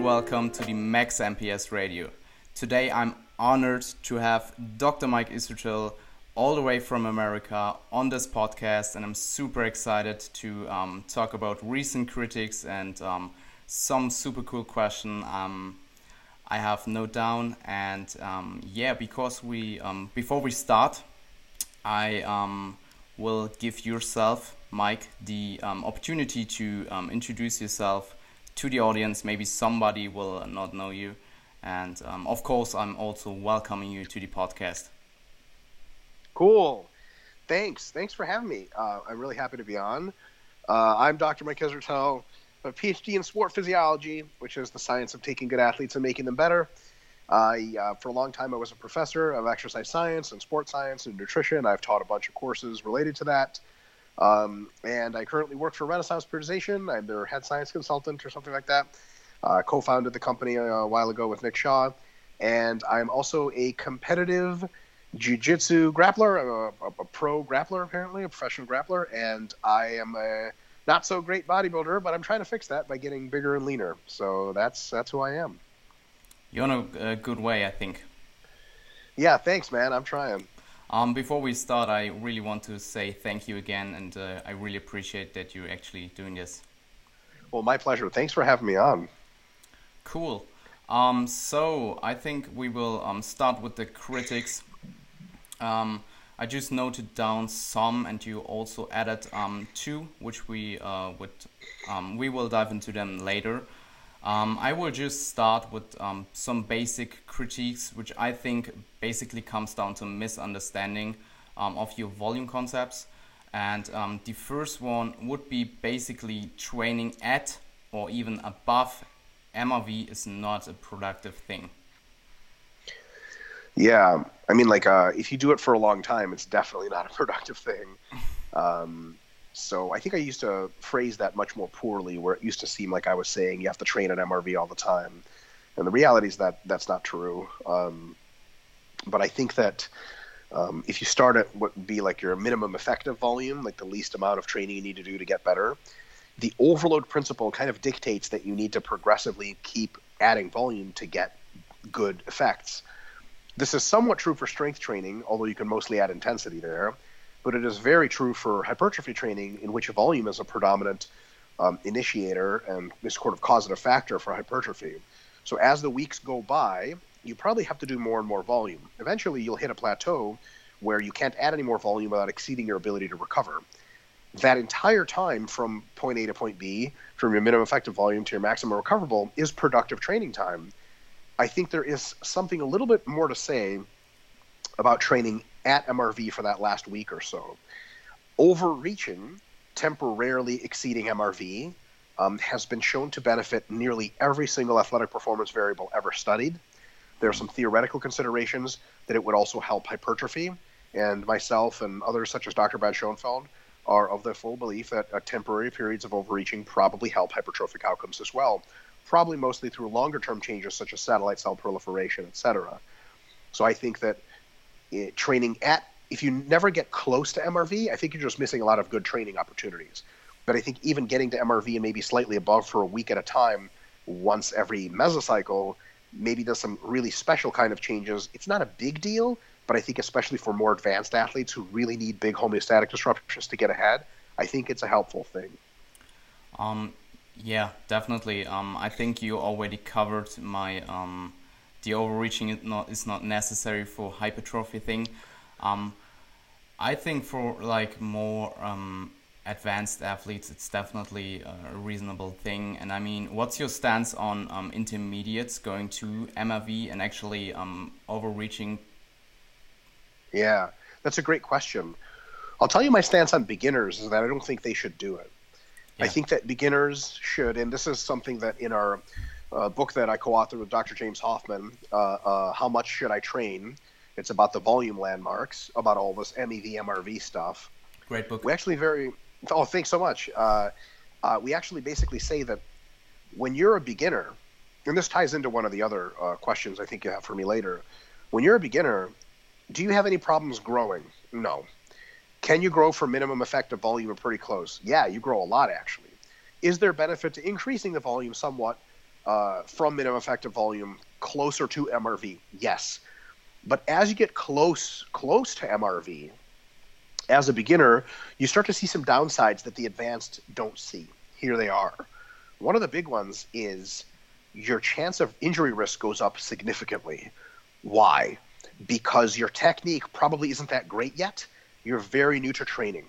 Welcome to the Max MPS Radio. Today I'm honored to have Dr. Mike Israetel all the way from America on this podcast, and I'm super excited to um, talk about recent critics and um, some super cool question um, I have note down. And um, yeah, because we um, before we start, I um, will give yourself, Mike, the opportunity to introduce yourself to the audience. Maybe somebody will not know you. And um, of course, I'm also welcoming you to the podcast. Cool. Thanks. Thanks for having me. Uh, I'm really happy to be on. Uh, I'm Dr. Mike Israetel, a PhD in sport physiology, which is the science of taking good athletes and making them better. I, uh, for a long time, I was a professor of exercise science and sports science and nutrition. I've taught a bunch of courses related to that. Um, and I currently work for Renaissance Periodization. I'm their head science consultant or something like that. Uh, co-founded the company a, a while ago with Nick Shaw, and I'm also a competitive jiu-jitsu grappler. I'm a, a, pro grappler, apparently, a professional grappler, and I am a not so great bodybuilder, but I'm trying to fix that by getting bigger and leaner. So that's that's who I am. You're on a, a good way, I think. Yeah, thanks, man. I'm trying. Um, before we start, I really want to say thank you again, and uh, I really appreciate that you're actually doing this. Well, my pleasure. Thanks for having me on. Cool. Um, so I think we will um, start with the critics. Um, I just noted down some, and you also added um, two, which we uh, would um, we will dive into them later. Um, I will just start with um, some basic critiques, which I think basically comes down to misunderstanding um, of your volume concepts. And um, the first one would be basically training at or even above MRV is not a productive thing. Yeah, I mean, like, uh, if you do it for a long time, it's definitely not a productive thing. Um, so I think I used to phrase that much more poorly, where it used to seem like I was saying you have to train at MRV all the time, and the reality is that that's not true. Um, but I think that um, if you start at what would be like your minimum effective volume, like the least amount of training you need to do to get better, the overload principle kind of dictates that you need to progressively keep adding volume to get good effects. This is somewhat true for strength training, although you can mostly add intensity there but it is very true for hypertrophy training, in which volume is a predominant um, initiator and is sort of causative factor for hypertrophy. So as the weeks go by, you probably have to do more and more volume. Eventually, you'll hit a plateau where you can't add any more volume without exceeding your ability to recover. That entire time from point A to point B, from your minimum effective volume to your maximum recoverable, is productive training time. I think there is something a little bit more to say about training at MRV for that last week or so. Overreaching, temporarily exceeding MRV, um, has been shown to benefit nearly every single athletic performance variable ever studied. There are some theoretical considerations that it would also help hypertrophy, and myself and others such as Dr. Brad Schoenfeld are of the full belief that uh, temporary periods of overreaching probably help hypertrophic outcomes as well, probably mostly through longer term changes such as satellite cell proliferation, etc. So I think that training at if you never get close to MRV, I think you're just missing a lot of good training opportunities. But I think even getting to MRV and maybe slightly above for a week at a time, once every mesocycle, maybe does some really special kind of changes. It's not a big deal, but I think especially for more advanced athletes who really need big homeostatic disruptions to get ahead, I think it's a helpful thing. Um, yeah, definitely. Um, I think you already covered my um, the overreaching is not is not necessary for hypertrophy thing. Um, I think for like more um, advanced athletes, it's definitely a reasonable thing. And I mean, what's your stance on um, intermediates going to MRV and actually um, overreaching? Yeah, that's a great question. I'll tell you my stance on beginners is that I don't think they should do it. Yeah. I think that beginners should, and this is something that in our uh, book that I co-authored with Dr. James Hoffmann, uh, uh, How Much Should I Train? It's about the volume landmarks, about all this MEV, MRV stuff. Great book. We actually very, oh, thanks so much. Uh, uh, we actually basically say that when you're a beginner, and this ties into one of the other uh, questions I think you have for me later. When you're a beginner, do you have any problems growing? No. Can you grow for minimum effective volume or pretty close? Yeah, you grow a lot actually Is there benefit to increasing the volume somewhat uh, from minimum effective volume closer to MRV? Yes. But as you get close close to MRV, as a beginner, you start to see some downsides that the advanced don't see. Here they are. One of the big ones is your chance of injury risk goes up significantly. Why? Because your technique probably isn't that great yet. You're very new to training,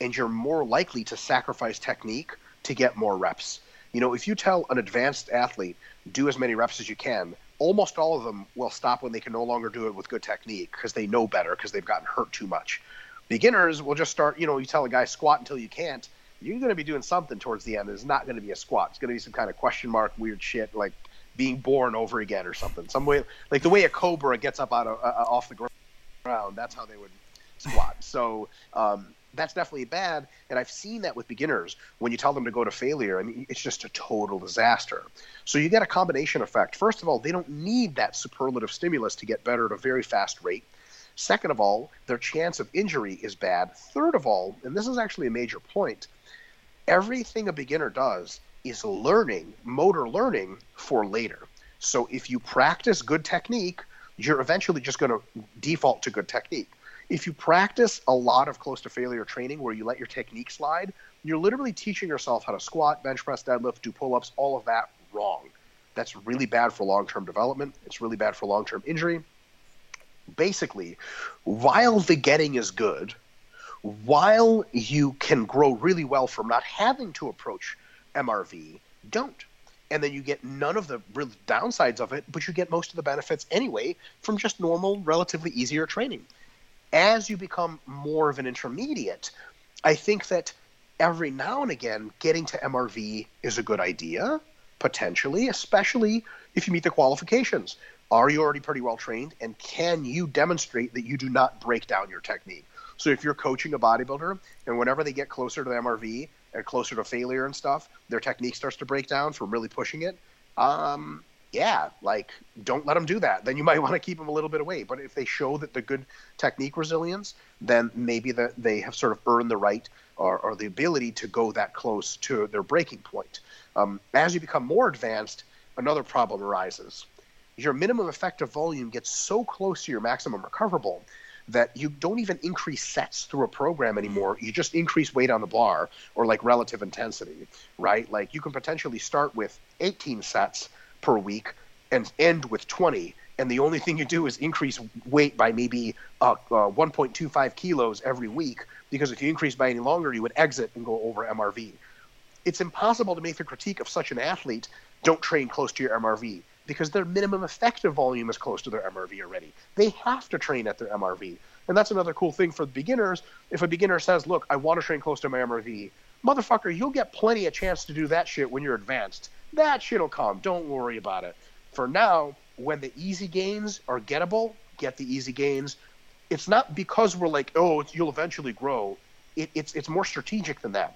and you're more likely to sacrifice technique to get more reps. You know, if you tell an advanced athlete, do as many reps as you can, almost all of them will stop when they can no longer do it with good technique because they know better because they've gotten hurt too much. Beginners will just start, you know, you tell a guy squat until you can't, you're going to be doing something towards the end. It's not going to be a squat. It's going to be some kind of question mark, weird shit like being born over again or something. Some way, like the way a cobra gets up out of uh, uh off the ground. That's how they would squat. So um, that's definitely bad. And I've seen that with beginners when you tell them to go to failure. I mean, it's just a total disaster. So you get a combination effect. First of all, they don't need that superlative stimulus to get better at a very fast rate. Second of all, their chance of injury is bad. Third of all, and this is actually a major point, everything a beginner does is learning, motor learning for later. So if you practice good technique, you're eventually just going to default to good technique. If you practice a lot of close to failure training where you let your technique slide, you're literally teaching yourself how to squat, bench press, deadlift, do pull ups, all of that wrong. That's really bad for long term development. It's really bad for long term injury. Basically, while the getting is good, while you can grow really well from not having to approach MRV, don't. And then you get none of the real downsides of it, but you get most of the benefits anyway from just normal, relatively easier training. As you become more of an intermediate, I think that every now and again, getting to MRV is a good idea, potentially, especially if you meet the qualifications. Are you already pretty well trained? And can you demonstrate that you do not break down your technique? So if you're coaching a bodybuilder and whenever they get closer to the MRV and closer to failure and stuff, their technique starts to break down from really pushing it. Um, yeah, like don't let them do that. Then you might want to keep them a little bit away. But if they show that they're good technique resilience, then maybe that they have sort of earned the right or, or, the ability to go that close to their breaking point. Um, as you become more advanced, another problem arises. Your minimum effective volume gets so close to your maximum recoverable that you don't even increase sets through a program anymore. You just increase weight on the bar or like relative intensity, right? Like you can potentially start with 18 sets per week and end with 20. And the only thing you do is increase weight by maybe uh, uh, 1.25 kilos every week, because if you increase by any longer, you would exit and go over MRV. It's impossible to make the critique of such an athlete don't train close to your MRV because their minimum effective volume is close to their MRV already. They have to train at their MRV. And that's another cool thing for beginners. If a beginner says, Look, I want to train close to my MRV, motherfucker, you'll get plenty of chance to do that shit when you're advanced. That shit'll come. Don't worry about it. For now, when the easy gains are gettable, get the easy gains. It's not because we're like, oh, you'll eventually grow. It, it's it's more strategic than that.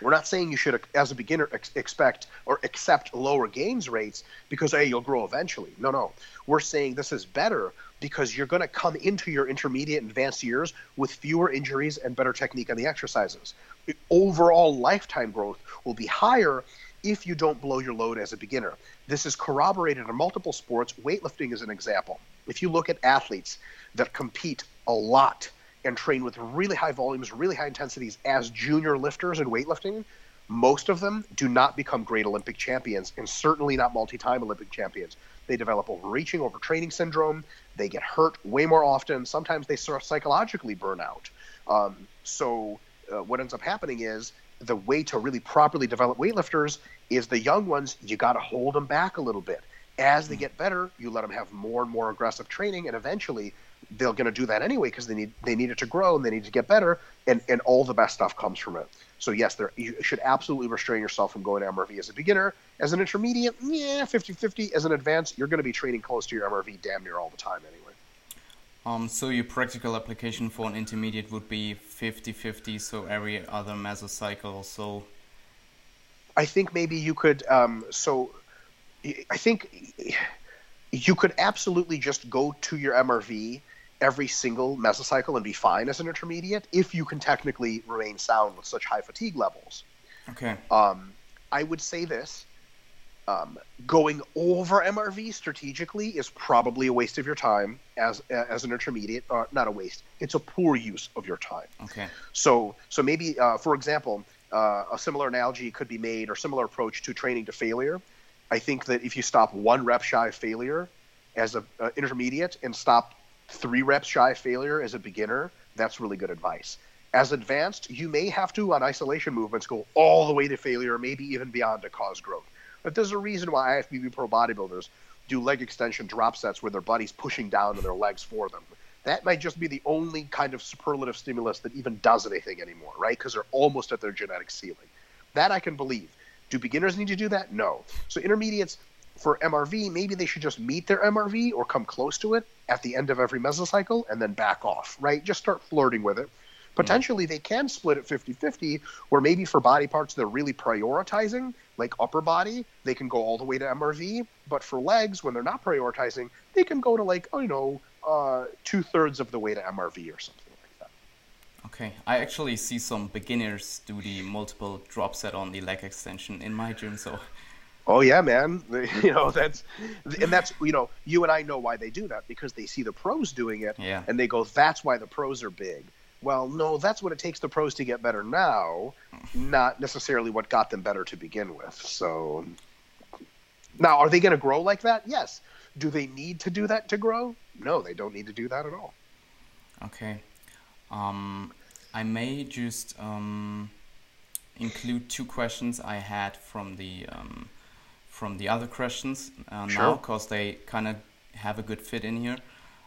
We're not saying you should, as a beginner, ex- expect or accept lower gains rates because hey, you'll grow eventually. No, no. We're saying this is better because you're going to come into your intermediate and advanced years with fewer injuries and better technique on the exercises. The overall lifetime growth will be higher if you don't blow your load as a beginner. This is corroborated in multiple sports. Weightlifting is an example. If you look at athletes that compete a lot and train with really high volumes, really high intensities as junior lifters in weightlifting, most of them do not become great Olympic champions and certainly not multi time Olympic champions. They develop overreaching, overtraining syndrome. They get hurt way more often. Sometimes they sort of psychologically burn out. Um, so, uh, what ends up happening is the way to really properly develop weightlifters is the young ones, you got to hold them back a little bit. As they mm. get better, you let them have more and more aggressive training, and eventually they're going to do that anyway because they need they need it to grow and they need to get better, and and all the best stuff comes from it. So yes, there you should absolutely restrain yourself from going to MRV as a beginner. As an intermediate, yeah, 50-50. As an advanced, you're going to be training close to your MRV damn near all the time anyway. Um, so your practical application for an intermediate would be 50-50, so every other mesocycle. So I think maybe you could. Um, so I think you could absolutely just go to your MRV every single mesocycle and be fine as an intermediate if you can technically remain sound with such high fatigue levels. Okay. Um, I would say this: um, going over MRV strategically is probably a waste of your time as as an intermediate, or not a waste. It's a poor use of your time. Okay. So so maybe uh, for example, uh, a similar analogy could be made or similar approach to training to failure. I think that if you stop one rep shy of failure as an uh, intermediate and stop three reps shy of failure as a beginner, that's really good advice. As advanced, you may have to on isolation movements go all the way to failure, maybe even beyond to cause growth. But there's a reason why IFBB pro bodybuilders do leg extension drop sets where their buddy's pushing down on their legs for them. That might just be the only kind of superlative stimulus that even does anything anymore, right? Because they're almost at their genetic ceiling. That I can believe. Do beginners need to do that? No. So intermediates for MRV, maybe they should just meet their MRV or come close to it at the end of every mesocycle and then back off, right? Just start flirting with it. Mm-hmm. Potentially, they can split it 50 50, where maybe for body parts they're really prioritizing, like upper body, they can go all the way to MRV. But for legs, when they're not prioritizing, they can go to like, oh, you know, uh, two thirds of the way to MRV or something like that. Okay, I actually see some beginners do the multiple drop set on the leg extension in my gym, so. Oh yeah, man. You know that's, and that's you know you and I know why they do that because they see the pros doing it, yeah. and they go, "That's why the pros are big." Well, no, that's what it takes the pros to get better now, not necessarily what got them better to begin with. So, now are they going to grow like that? Yes. Do they need to do that to grow? No, they don't need to do that at all. Okay. Um, I may just um, include two questions I had from the um, from the other questions uh, Sure. now because they kind of have a good fit in here.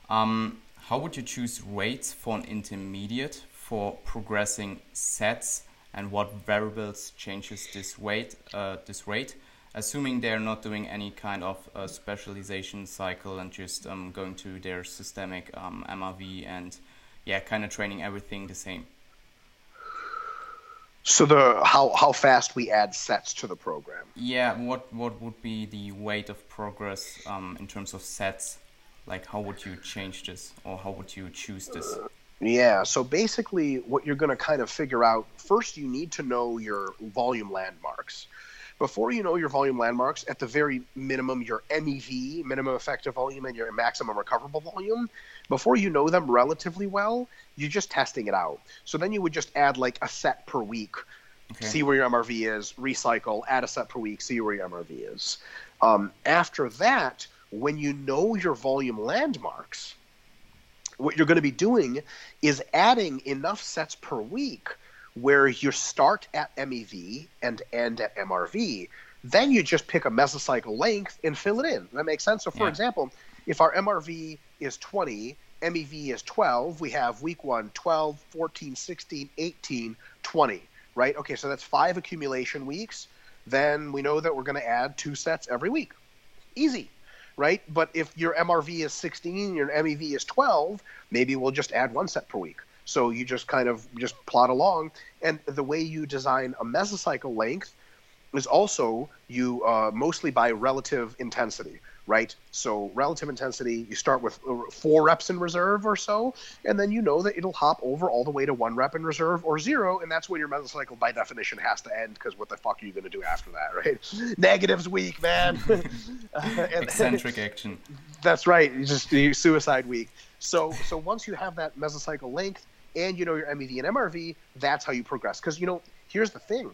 Um, how would you choose weights for an intermediate for progressing sets, and what variables changes this weight uh, this rate? Assuming they're not doing any kind of uh, specialization cycle and just um, going to their systemic um, MRV and yeah, kind of training everything the same. So the how how fast we add sets to the program. Yeah, what what would be the weight of progress um, in terms of sets? Like, how would you change this, or how would you choose this? Yeah, so basically, what you're going to kind of figure out first, you need to know your volume landmarks. Before you know your volume landmarks, at the very minimum, your MEV, minimum effective volume, and your maximum recoverable volume, before you know them relatively well, you're just testing it out. So then you would just add like a set per week, Okay. see where your MRV is, recycle, add a set per week, see where your MRV is. Um, after that, when you know your volume landmarks, what you're going to be doing is adding enough sets per week where you start at MEV and end at MRV. Then you just pick a mesocycle length and fill it in. That makes sense. So, for Yeah. example, if our MRV is 20, MEV is 12, we have week one 12, 14, 16, 18, 20, right? Okay, so that's five accumulation weeks. Then we know that we're going to add two sets every week. Easy, right? But if your MRV is 16, your MEV is 12, maybe we'll just add one set per week. So you just kind of just plot along. And the way you design a mesocycle length is also you uh, mostly by relative intensity, right? So relative intensity, you start with uh, four reps in reserve or so, and then you know that it'll hop over all the way to one rep in reserve or zero, and that's when your mesocycle by definition has to end because what the fuck are you going to do after that, right? Negatives week, man. Uh, and- Eccentric action. that's right. You just you suicide week. So so once you have that mesocycle length and you know your MEV and MRV, that's how you progress. Because you know, here's the thing.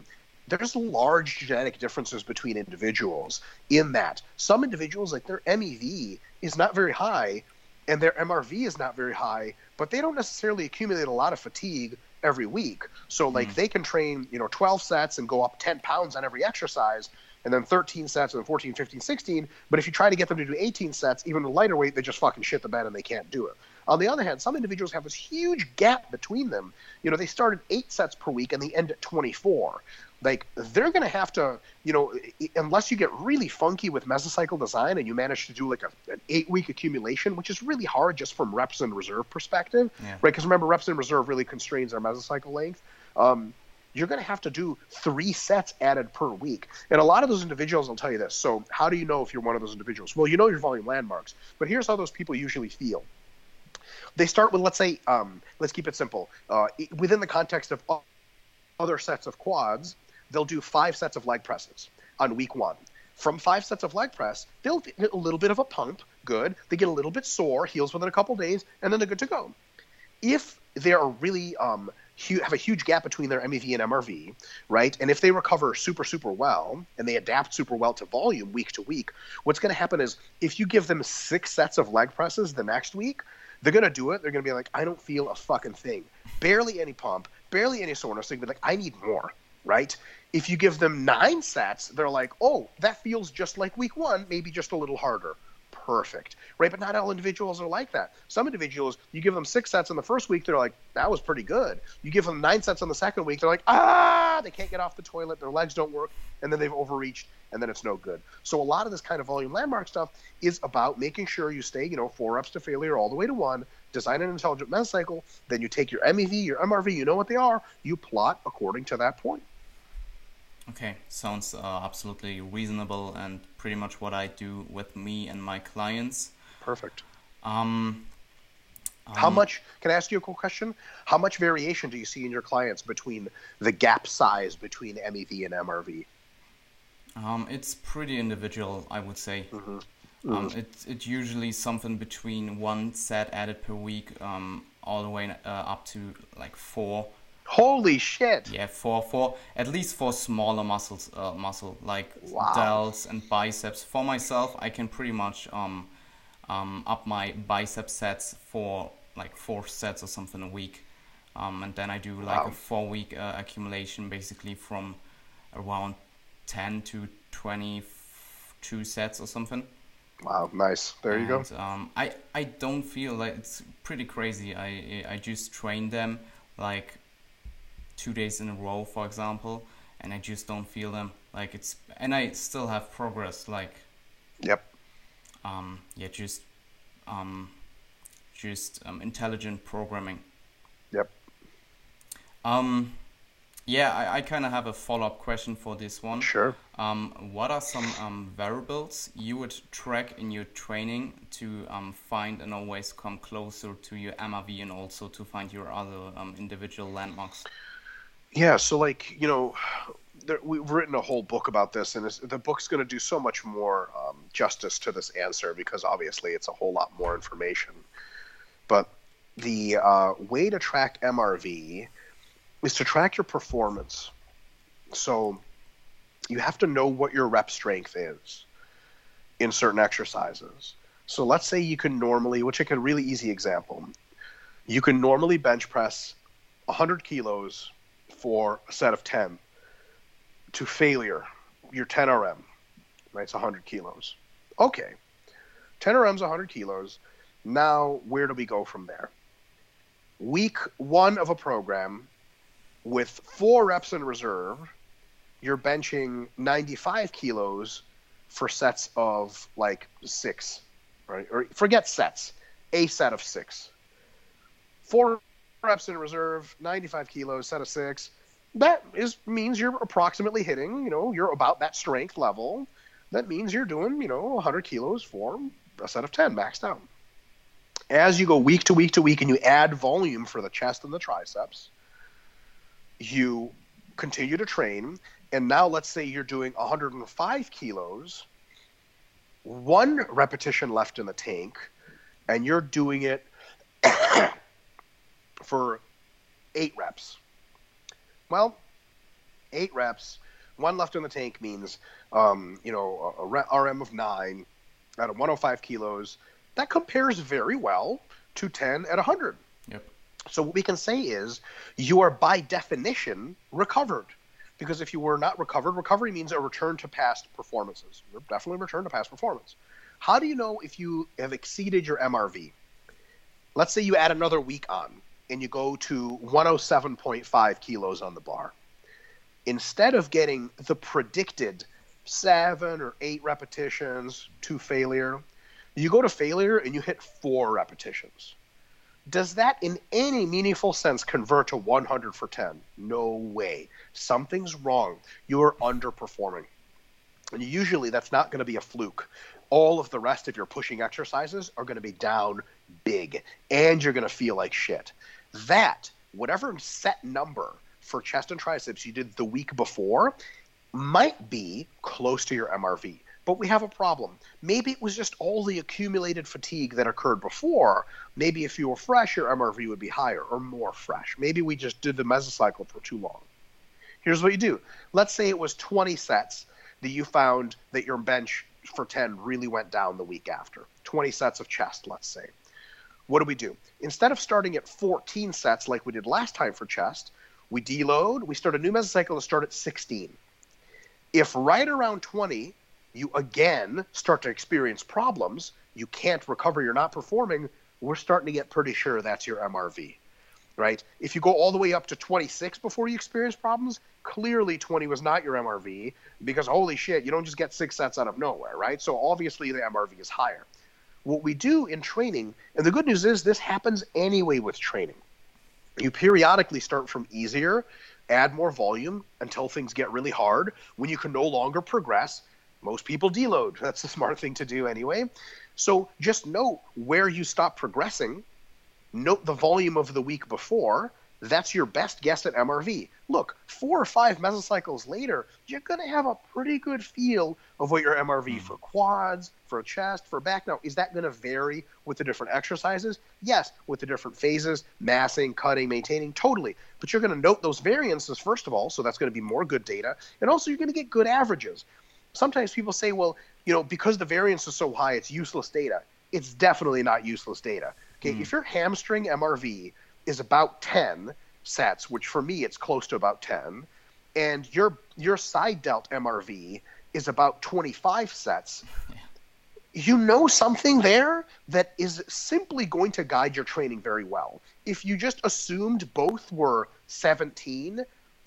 There's large genetic differences between individuals in that some individuals like their MEV is not very high and their MRV is not very high, but they don't necessarily accumulate a lot of fatigue every week. So like hmm. they can train, you know, 12 sets and go up 10 pounds on every exercise and then 13 sets and then 14, 15, 16. But if you try to get them to do 18 sets, even with lighter weight, they just fucking shit the bed and they can't do it. On the other hand, some individuals have this huge gap between them. You know, they start at eight sets per week and they end at 24. Like, they're going to have to, you know, unless you get really funky with mesocycle design and you manage to do like a, an eight week accumulation, which is really hard just from reps and reserve perspective, Yeah. right? Because remember, reps and reserve really constrains our mesocycle length. Um, you're going to have to do three sets added per week. And a lot of those individuals will tell you this. So, how do you know if you're one of those individuals? Well, you know your volume landmarks, but here's how those people usually feel. They start with, let's say, um, let's keep it simple. Uh, within the context of other sets of quads, they'll do five sets of leg presses on week one. From five sets of leg press, they'll get a little bit of a pump, good. They get a little bit sore, heals within a couple days, and then they're good to go. If they're really um, have a huge gap between their MEV and MRV, right? And if they recover super, super well and they adapt super well to volume week to week, what's going to happen is if you give them six sets of leg presses the next week, they're to do it. They're to be like, I don't feel a fucking thing. Barely any pump, barely any soreness. They're going to be like, I need more, right? If you give them nine sets, they're like, oh, that feels just like week one, maybe just a little harder perfect, right? But not all individuals are like that. Some individuals, you give them six sets in the first week, they're like, that was pretty good. You give them nine sets on the second week, they're like, ah, they can't get off the toilet, their legs don't work, and then they've overreached, and then it's no good. So a lot of this kind of volume landmark stuff is about making sure you stay, you know, four reps to failure all the way to one, design an intelligent mesocycle, then you take your MEV, your MRV, you know what they are, you plot according to that point. Okay, sounds uh, absolutely reasonable and pretty much what I do with me and my clients. Perfect. Um, um, How much? Can I ask you a quick question? How much variation do you see in your clients between the gap size between MEV and MRV? Um, it's pretty individual, I would say. Mm-hmm. Mm-hmm. Um, it's it's usually something between one set added per week, um, all the way uh, up to like four Holy shit! Yeah, for for at least for smaller muscles, uh, muscle like wow. delts and biceps. For myself, I can pretty much um, um, up my bicep sets for like four sets or something a week, um, and then I do like wow. a four week uh, accumulation, basically from around ten to twenty two sets or something. Wow, nice. There and, you go. Um, I I don't feel like it's pretty crazy. I I just train them like two days in a row, for example, and I just don't feel them. Like it's, and I still have progress. Like, yep. Um, yeah, just, um, just um, intelligent programming. Yep. Um, yeah, I, I kind of have a follow up question for this one. Sure. Um, what are some um, variables you would track in your training to um, find and always come closer to your MRV and also to find your other um, individual landmarks? Yeah, so like you know, there, we've written a whole book about this, and the book's going to do so much more um, justice to this answer because obviously it's a whole lot more information. But the uh, way to track MRV is to track your performance. So you have to know what your rep strength is in certain exercises. So let's say you can normally, which is a really easy example, you can normally bench press 100 kilos for a set of 10 to failure, your 10 RM, right? It's 100 kilos. Okay. 10 RM's 100 kilos. Now, where do we go from there? Week one of a program with four reps in reserve, you're benching 95 kilos for sets of like six, right? Or forget sets, a set of six. Four reps in reserve, 95 kilos, set of six. That is means you're approximately hitting, you know, you're about that strength level. That means you're doing, you know, 100 kilos for a set of 10 maxed out. As you go week to week to week and you add volume for the chest and the triceps, you continue to train. And now let's say you're doing 105 kilos, one repetition left in the tank, and you're doing it for eight reps. Well, eight reps, one left in the tank means, um, you know, a, a RM of nine at 105 kilos. That compares very well to 10 at 100. Yep. So what we can say is you are by definition recovered. Because if you were not recovered, recovery means a return to past performances. You're definitely return to past performance. How do you know if you have exceeded your MRV? Let's say you add another week on and you go to 107.5 kilos on the bar, instead of getting the predicted seven or eight repetitions to failure, you go to failure and you hit four repetitions. Does that in any meaningful sense convert to 100 for 10? No way. Something's wrong. You're underperforming. And usually that's not going to be a fluke. All of the rest of your pushing exercises are going to be down big, and you're going to feel like shit that whatever set number for chest and triceps you did the week before might be close to your MRV. But we have a problem. Maybe it was just all the accumulated fatigue that occurred before. Maybe if you were fresh, your MRV would be higher or more fresh. Maybe we just did the mesocycle for too long. Here's what you do. Let's say it was 20 sets that you found that your bench for 10 really went down the week after. 20 sets of chest, let's say. What do we do? Instead of starting at 14 sets like we did last time for chest, we deload, we start a new mesocycle to start at 16. If right around 20 you again start to experience problems, you can't recover, you're not performing, we're starting to get pretty sure that's your MRV. Right? If you go all the way up to 26 before you experience problems, clearly 20 was not your MRV because holy shit, you don't just get six sets out of nowhere, right? So obviously the MRV is higher. What we do in training, and the good news is this happens anyway with training. You periodically start from easier, add more volume until things get really hard. When you can no longer progress, most people deload. That's the smart thing to do anyway. So just note where you stop progressing, note the volume of the week before. That's your best guess at MRV. Look, four or five mesocycles later, you're going to have a pretty good feel of what your MRV mm. for quads, for chest, for back. Now, is that going to vary with the different exercises? Yes, with the different phases, massing, cutting, maintaining, totally. But you're going to note those variances, first of all, so that's going to be more good data. And also, you're going to get good averages sometimes people say, well, you know, because the variance is so high, it's useless data. It's definitely not useless data. Okay, mm. if your hamstring MRV is about 10 sets, which for me it's close to about 10, and your your side delt MRV is about 25 sets, you know something there that is simply going to guide your training very well. If you just assumed both were 17,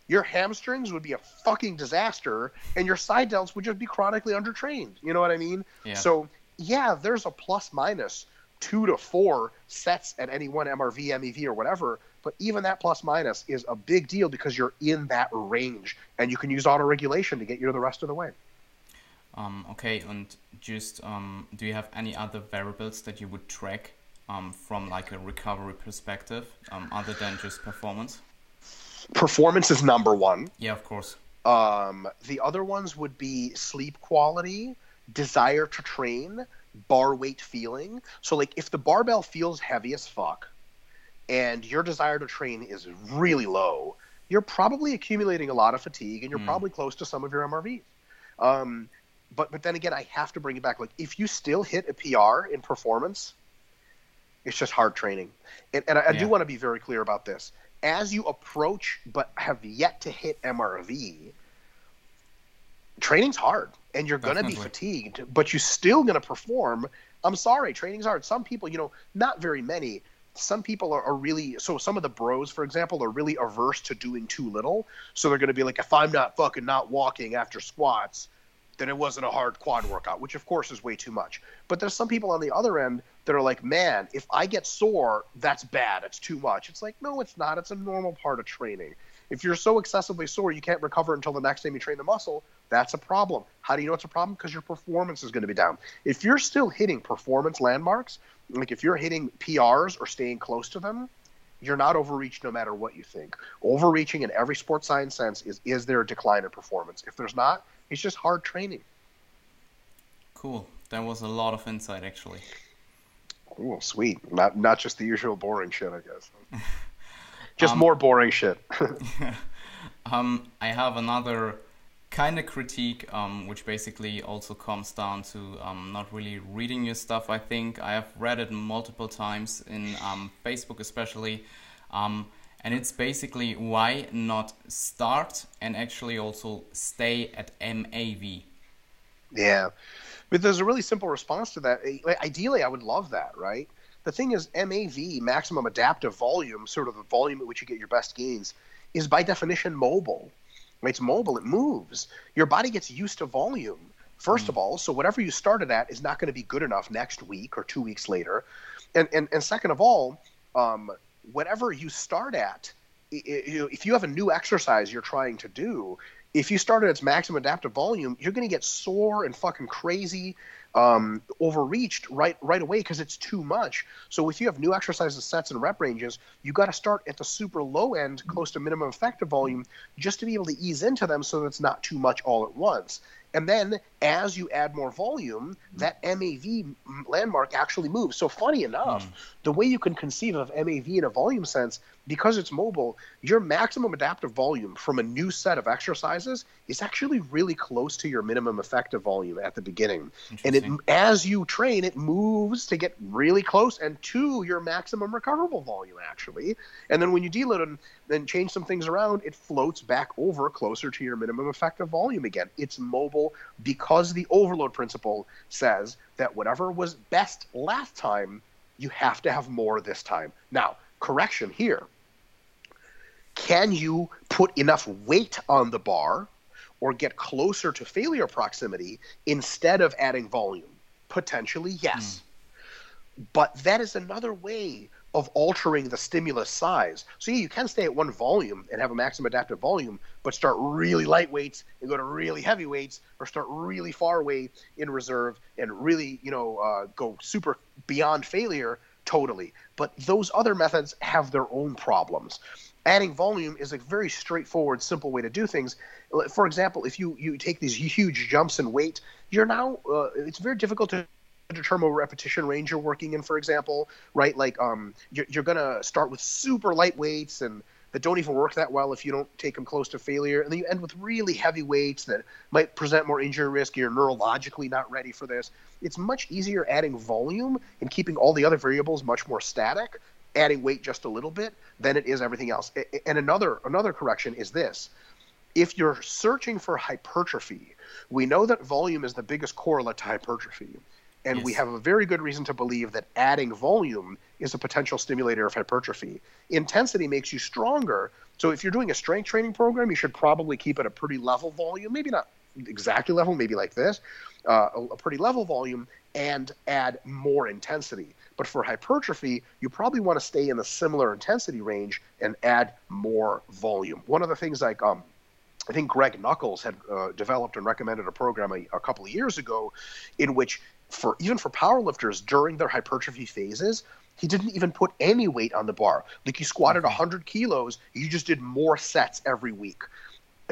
your hamstrings would be a fucking disaster and your side delts would just be chronically undertrained. You know what I mean? Yeah. So, yeah, there's a plus minus two to four sets at any one MRV, MEV, or whatever. But even that plus minus is a big deal because you're in that range and you can use auto regulation to get you the rest of the way. Um, okay, and just um, do you have any other variables that you would track um, from like a recovery perspective um, other than just performance? performance is number one. Yeah, of course. Um, the other ones would be sleep quality, desire to train, bar weight feeling. So, like, if the barbell feels heavy as fuck and your desire to train is really low, you're probably accumulating a lot of fatigue and you're mm. probably close to some of your MRVs. Um, but but then again, I have to bring it back. Like, if you still hit a PR in performance, it's just hard training. And, and I, I do want to be very clear about this as you approach but have yet to hit MRV, training's hard and you're going to be fatigued, but you're still going to perform. I'm sorry, training's hard. Some people, you know, not very many. Some people are, are, really so. Some of the bros, for example, are really averse to doing too little. So they're going to be like, if I'm not fucking not walking after squats, then it wasn't a hard quad workout, which of course is way too much. But there's some people on the other end that are like, man, if I get sore, that's bad. It's too much. It's like, no, it's not. It's a normal part of training. If you're so excessively sore you can't recover until the next time you train the muscle, that's a problem. How do you know it's a problem? Because your performance is going to be down. If you're still hitting performance landmarks, like if you're hitting PRs or staying close to them, you're not overreached no matter what you think. Overreaching in every sports science sense is is there a decline in performance? If there's not, it's just hard training. Cool. That was a lot of insight, actually. Cool, sweet. Not not just the usual boring shit, I guess. just um, more boring shit. um, I have another kind of critique, um, which basically also comes down to um, not really reading your stuff. I think I have read it multiple times in um, Facebook, especially. Um, and it's basically why not start and actually also stay at MAV. Yeah, but there's a really simple response to that. Ideally, I would love that, right? The thing is, MAV, maximum adaptive volume, sort of the volume at which you get your best gains, is by definition mobile. It's mobile, it moves. Your body gets used to volume, first mm. of all. So whatever you started at is not going to be good enough next week or two weeks later. And, and, and second of all, um, whatever you start at, if you have a new exercise you're trying to do, if you start at its maximum adaptive volume, you're going to get sore and fucking crazy. Um, overreached right right away because it's too much. So if you have new exercises, sets, and rep ranges, you got to start at the super low end, close to minimum effective volume, just to be able to ease into them so that it's not too much all at once. And then as you add more volume, that MAV landmark actually moves. So funny enough, mm. the way you can conceive of MAV in a volume sense, because it's mobile, your maximum adaptive volume from a new set of exercises is actually really close to your minimum effective volume at the beginning. And it as you train, it moves to get really close and to your maximum recoverable volume actually. And then when you deload and then change some things around, it floats back over closer to your minimum effective volume again. It's mobile because the overload principle says that whatever was best last time, you have to have more this time. Now, correction here. Can you put enough weight on the bar or get closer to failure proximity instead of adding volume? Potentially, yes. Mm. But that is another way of altering the stimulus size. So yeah, you can stay at one volume and have a maximum adaptive volume, but start really light weights and go to really heavy weights, or start really far away in reserve and really, you know, uh, go super beyond failure totally. But those other methods have their own problems. Adding volume is a very straightforward, simple way to do things. For example, if you you take these huge jumps in weight, you're now uh, it's very difficult to determine what repetition range you're working in, for example, right? Like um, you're, you're going to start with super light weights and that don't even work that well if you don't take them close to failure. And then you end with really heavy weights that might present more injury risk. You're neurologically not ready for this. It's much easier adding volume and keeping all the other variables much more static, adding weight just a little bit, than it is everything else. And another another correction is this. If you're searching for hypertrophy, we know that volume is the biggest correlate to hypertrophy. And yes. we have a very good reason to believe that adding volume is a potential stimulator of hypertrophy. Intensity makes you stronger. So if you're doing a strength training program, you should probably keep it a pretty level volume, maybe not exactly level, maybe like this, uh, a, a pretty level volume, and add more intensity. But for hypertrophy, you probably want to stay in the similar intensity range and add more volume. One of the things like um, I think Greg Nuckols had uh, developed and recommended a program a, a, couple of years ago in which for even for powerlifters during their hypertrophy phases, he didn't even put any weight on the bar. Like you squatted mm-hmm. 100 kilos, you just did more sets every week.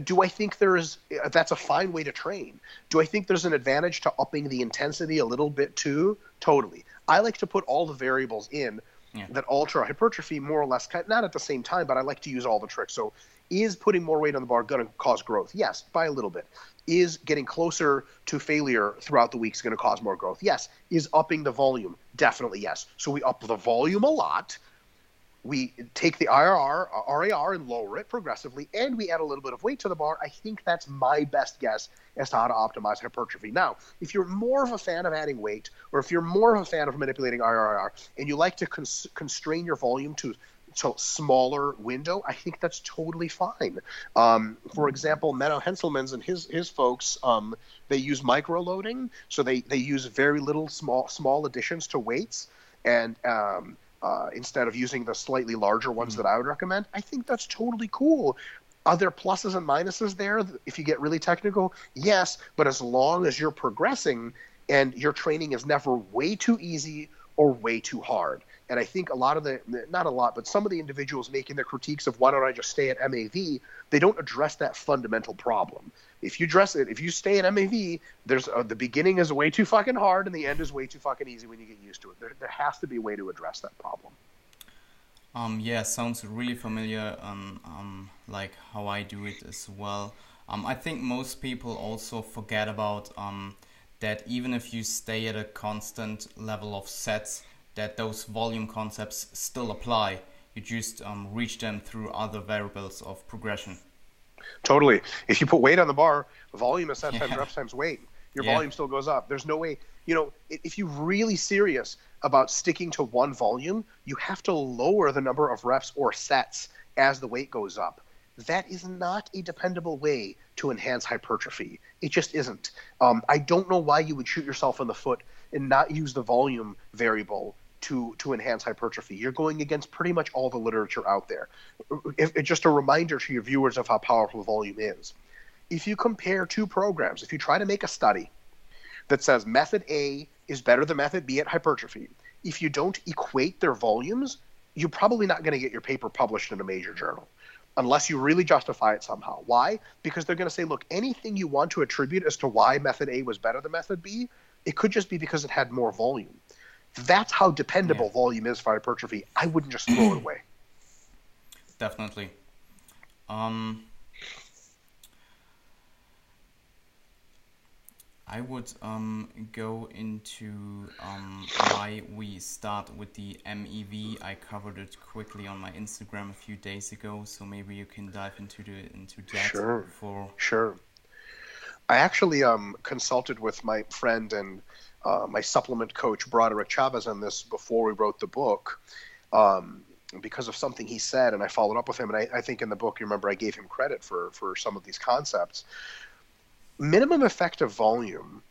Do I think there's that's a fine way to train? Do I think there's an advantage to upping the intensity a little bit too? Totally. I like to put all the variables in yeah. that alter hypertrophy more or less, not at the same time, but I like to use all the tricks. So, is putting more weight on the bar going to cause growth? Yes, by a little bit. Is getting closer to failure throughout the weeks going to cause more growth? Yes. Is upping the volume? Definitely yes. So we up the volume a lot. We take the IRR, RAR and lower it progressively, and we add a little bit of weight to the bar. I think that's my best guess as to how to optimize hypertrophy. Now, if you're more of a fan of adding weight, or if you're more of a fan of manipulating IRR, and you like to cons- constrain your volume to so smaller window, I think that's totally fine. Um, for example, Menno Henselmans and his his folks, um, they use micro loading, so they they use very little small small additions to weights, and um, uh, instead of using the slightly larger ones mm-hmm. that I would recommend, I think that's totally cool. Are there pluses and minuses there if you get really technical? Yes, but as long as you're progressing and your training is never way too easy or way too hard. And I think a lot of the, not a lot, but some of the individuals making their critiques of why don't I just stay at MAV, they don't address that fundamental problem. If you address it, if you stay at MAV, there's uh, the beginning is way too fucking hard and the end is way too fucking easy when you get used to it. There, there has to be a way to address that problem. Um, yeah, sounds really familiar. Um, um, like how I do it as well. Um, I think most people also forget about um, that even if you stay at a constant level of sets, that those volume concepts still apply. You just um, reach them through other variables of progression. Totally. If you put weight on the bar, volume is set yeah. times reps times weight. Your yeah. volume still goes up. There's no way, you know, if you're really serious about sticking to one volume, you have to lower the number of reps or sets as the weight goes up. That is not a dependable way to enhance hypertrophy. It just isn't. Um, I don't know why you would shoot yourself in the foot and not use the volume variable to to enhance hypertrophy. You're going against pretty much all the literature out there. If, if, just a reminder to your viewers of how powerful volume is. If you compare two programs, if you try to make a study that says method A is better than method B at hypertrophy. If you don't equate their volumes, you're probably not going to get your paper published in a major journal unless you really justify it somehow. Why? Because they're going to say, look, anything you want to attribute as to why method A was better than method B, it could just be because it had more volume. That's how dependable yeah. volume is for hypertrophy. I wouldn't just throw it away. Definitely. Um, I would um, go into um, why we start with the MEV. I covered it quickly on my Instagram a few days ago, so maybe you can dive into the into that. Sure. For sure. I actually um, consulted with my friend and uh, my supplement coach Broderick Chavez on this before we wrote the book. Um, because of something he said, and I followed up with him, and I, I think in the book, you remember, I gave him credit for for some of these concepts minimum effective volume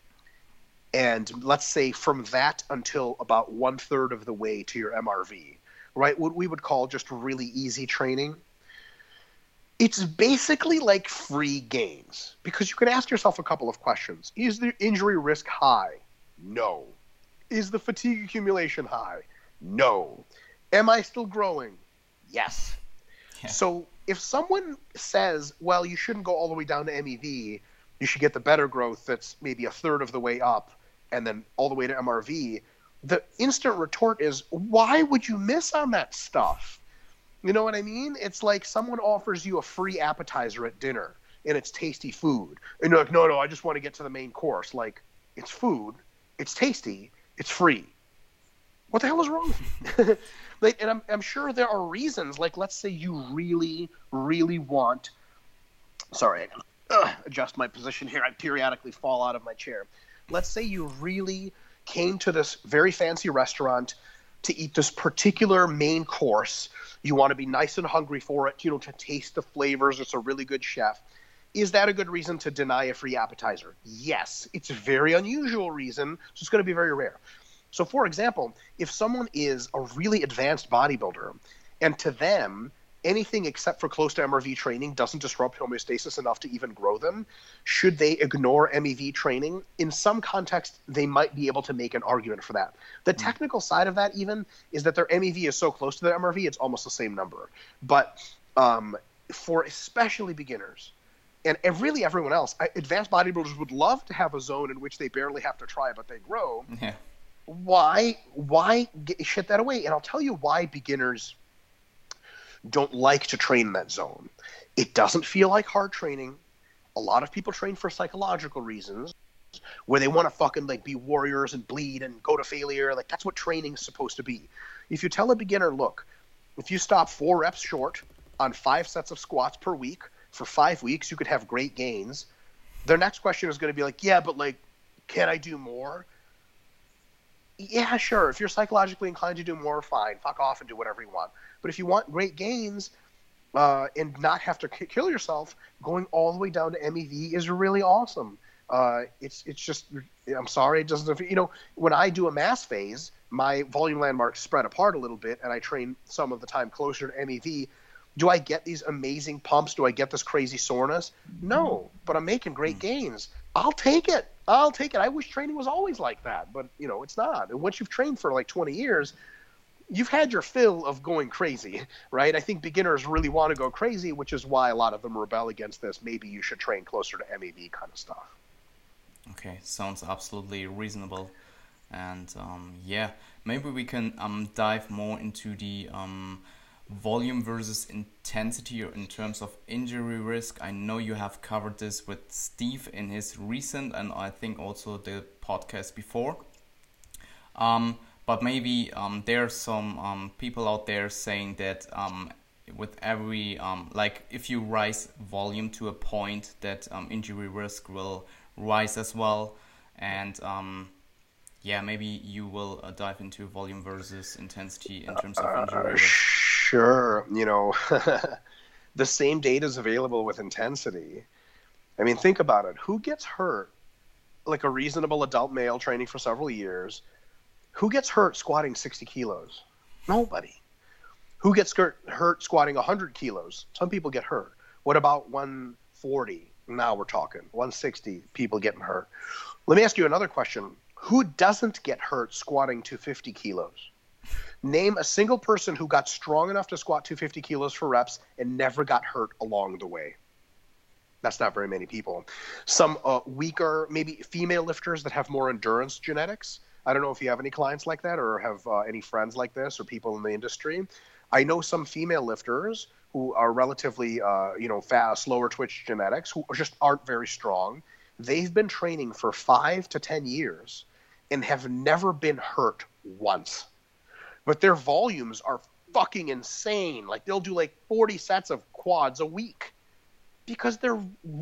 and let's say from that until about one third of the way to your MRV, right? What we would call just really easy training. It's basically like free games because you can ask yourself a couple of questions. Is the injury risk high? No. Is the fatigue accumulation high? No. Am I still growing? Yes. Yeah. So if someone says, well, you shouldn't go all the way down to MEV, you should get the better growth that's maybe a third of the way up and then all the way to MRV, the instant retort is, why would you miss on that stuff? You know what I mean? It's like someone offers you a free appetizer at dinner and it's tasty food. And you're like, no, no, I just want to get to the main course. Like, it's food, it's tasty, it's free. What the hell is wrong with like, and I'm, I'm sure there are reasons. Like, let's say you really, really want. Sorry, I can uh, adjust my position here. I periodically fall out of my chair let's say you really came to this very fancy restaurant to eat this particular main course. You want to be nice and hungry for it, you know, to taste the flavors. It's a really good chef. Is that a good reason to deny a free appetizer? Yes. It's a very unusual reason, so it's going to be very rare. So, for example, if someone is a really advanced bodybuilder and to them, anything except for close to MRV training doesn't disrupt homeostasis enough to even grow them, should they ignore MEV training? In some context, they might be able to make an argument for that. The mm technical side of that, even, is that their MEV is so close to their MRV, it's almost the same number. But um, for especially beginners, and, and really everyone else, advanced bodybuilders would love to have a zone in which they barely have to try, but they grow. Yeah. Why? Why get, shit that away? And I'll tell you why beginners don't like to train in that zone. It doesn't feel like hard training. A lot of people train for psychological reasons where they want to fucking like be warriors and bleed and go to failure. Like that's what training's supposed to be. If you tell a beginner, look, if you stop four reps short on five sets of squats per week for five weeks, you could have great gains. Their next question is going to be like, yeah, but like, can I do more? Yeah, sure. If you're psychologically inclined to do more, fine. Fuck off and do whatever you want. But if you want great gains uh, and not have to kill yourself, going all the way down to MEV is really awesome. Uh, it's it's just I'm sorry it doesn't you know when I do a mass phase my volume landmarks spread apart a little bit and I train some of the time closer to MEV. Do I get these amazing pumps? Do I get this crazy soreness? No, but I'm making great hmm. gains. I'll take it. I'll take it. I wish training was always like that, but you know it's not. And once you've trained for like 20 years, you've had your fill of going crazy, right? I think beginners really want to go crazy, which is why a lot of them rebel against this. Maybe you should train closer to MEV kind of stuff. Okay, sounds absolutely reasonable. And um, yeah, maybe we can um, dive more into the um, volume versus intensity in terms of injury risk. I know you have covered this with Steve in his recent and I think also the podcast before. Um, but maybe um, there are some um, people out there saying that um, with every um, like if you rise volume to a point that um, injury risk will rise as well and um, yeah maybe you will uh, dive into volume versus intensity in terms of injury risk sure you know the same data is available with intensity i mean think about it who gets hurt like a reasonable adult male training for several years who gets hurt squatting 60 kilos? Nobody. Who gets hurt squatting 100 kilos? Some people get hurt. What about 140? Now we're talking 160 people getting hurt. Let me ask you another question. Who doesn't get hurt squatting 250 kilos? Name a single person who got strong enough to squat 250 kilos for reps and never got hurt along the way. That's not very many people. Some uh, weaker, maybe female lifters that have more endurance genetics. I don't know if you have any clients like that or have uh, any friends like this or people in the industry. I know some female lifters who are relatively, uh, you know, fast, slower twitch genetics who just aren't very strong. They've been training for five to 10 years and have never been hurt once. But their volumes are fucking insane. Like they'll do like 40 sets of quads a week because their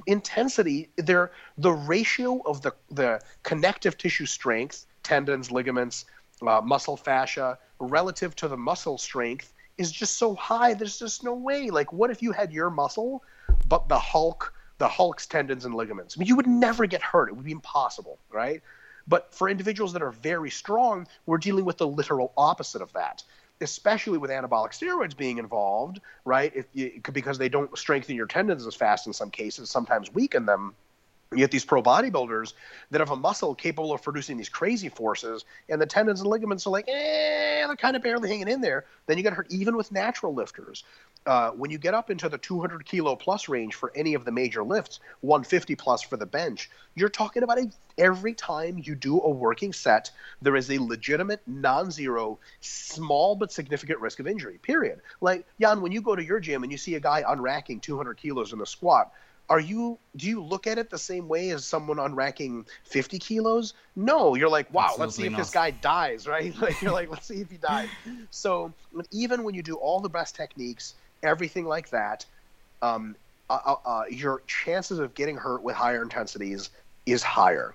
intensity, their the ratio of the the connective tissue strength, tendons, ligaments, uh, muscle fascia relative to the muscle strength is just so high. There's just no way. Like, what if you had your muscle, but the Hulk, the Hulk's tendons and ligaments? I mean, you would never get hurt. It would be impossible, right? But for individuals that are very strong, we're dealing with the literal opposite of that especially with anabolic steroids being involved, right? If you, because they don't strengthen your tendons as fast in some cases, sometimes weaken them. You get these pro bodybuilders that have a muscle capable of producing these crazy forces, and the tendons and ligaments are like, eh, they're kind of barely hanging in there. Then you get hurt even with natural lifters. Uh, when you get up into the 200 kilo plus range for any of the major lifts, 150 plus for the bench, you're talking about a, every time you do a working set, there is a legitimate, non zero, small but significant risk of injury, period. Like, Jan, when you go to your gym and you see a guy unracking 200 kilos in a squat, are you do you look at it the same way as someone unracking 50 kilos? No you're like wow Absolutely let's see if not. this guy dies right? Like, you're like let's see if he dies. So even when you do all the best techniques everything like that um, uh, uh, uh, your chances of getting hurt with higher intensities is higher.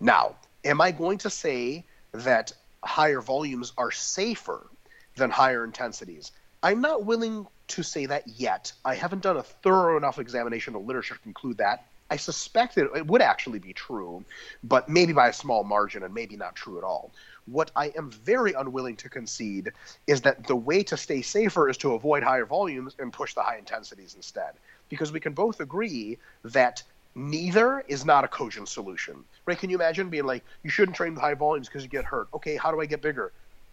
Now am i going to say that higher volumes are safer than higher intensities i'm not willing to say that yet. I haven't done a thorough enough examination of literature to conclude that. I suspect that it would actually be true, but maybe by a small margin and maybe not true at all. What I am very unwilling to concede is that the way to stay safer is to avoid higher volumes and push the high intensities instead. Because we can both agree that neither is not a cogent solution. Right? Can you imagine being like, you shouldn't train with high volumes because you get hurt? Okay, how do I get bigger?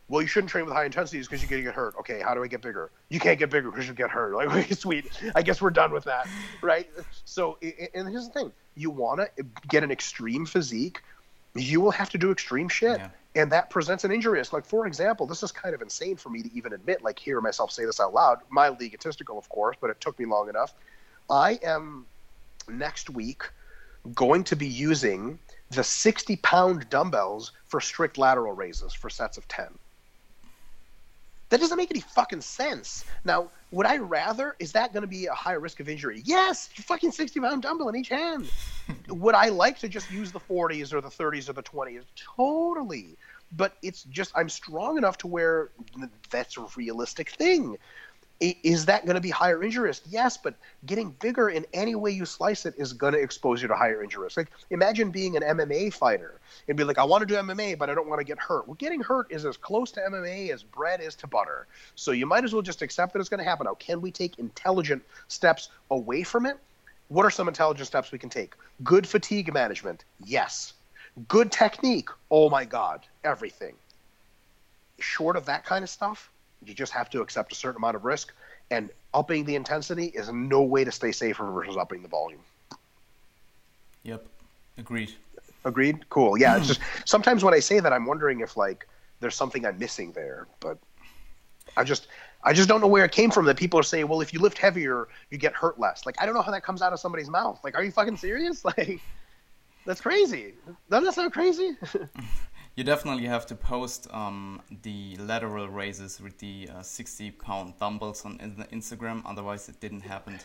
Well, you shouldn't train with high intensities because you're going to get hurt. Okay, how do I get bigger? You can't get bigger because you get hurt. Like, okay, sweet. I guess we're done with that, right? So, and here's the thing: you want to get an extreme physique, you will have to do extreme shit, yeah. and that presents an injury risk. Like, for example, this is kind of insane for me to even admit. Like, hear myself say this out loud. Mildly egotistical, of course, but it took me long enough. I am next week going to be using the 60 pound dumbbells for strict lateral raises for sets of 10 that doesn't make any fucking sense. Now, would I rather? Is that going to be a higher risk of injury? Yes, fucking sixty pound dumbbell in each hand. would I like to just use the forties or the thirties or the twenties? Totally. But it's just I'm strong enough to where that's a realistic thing is that going to be higher injury risk? Yes, but getting bigger in any way you slice it is going to expose you to higher injury risk. Like imagine being an MMA fighter and be like, I want to do MMA, but I don't want to get hurt. Well, getting hurt is as close to MMA as bread is to butter. So you might as well just accept that it's going to happen. Now, can we take intelligent steps away from it? What are some intelligent steps we can take? Good fatigue management, yes. Good technique, oh my God, everything. Short of that kind of stuff, you just have to accept a certain amount of risk, and upping the intensity is no way to stay safer versus upping the volume. Yep, agreed. Agreed. Cool. Yeah, it's just sometimes when I say that, I'm wondering if like there's something I'm missing there, but I just I just don't know where it came from. That people are saying, well, if you lift heavier, you get hurt less. Like I don't know how that comes out of somebody's mouth. Like, are you fucking serious? Like, that's crazy. Doesn't that sound crazy? You definitely have to post um, the lateral raises with the uh, 60 pound dumbbells on Instagram, otherwise, it didn't happen.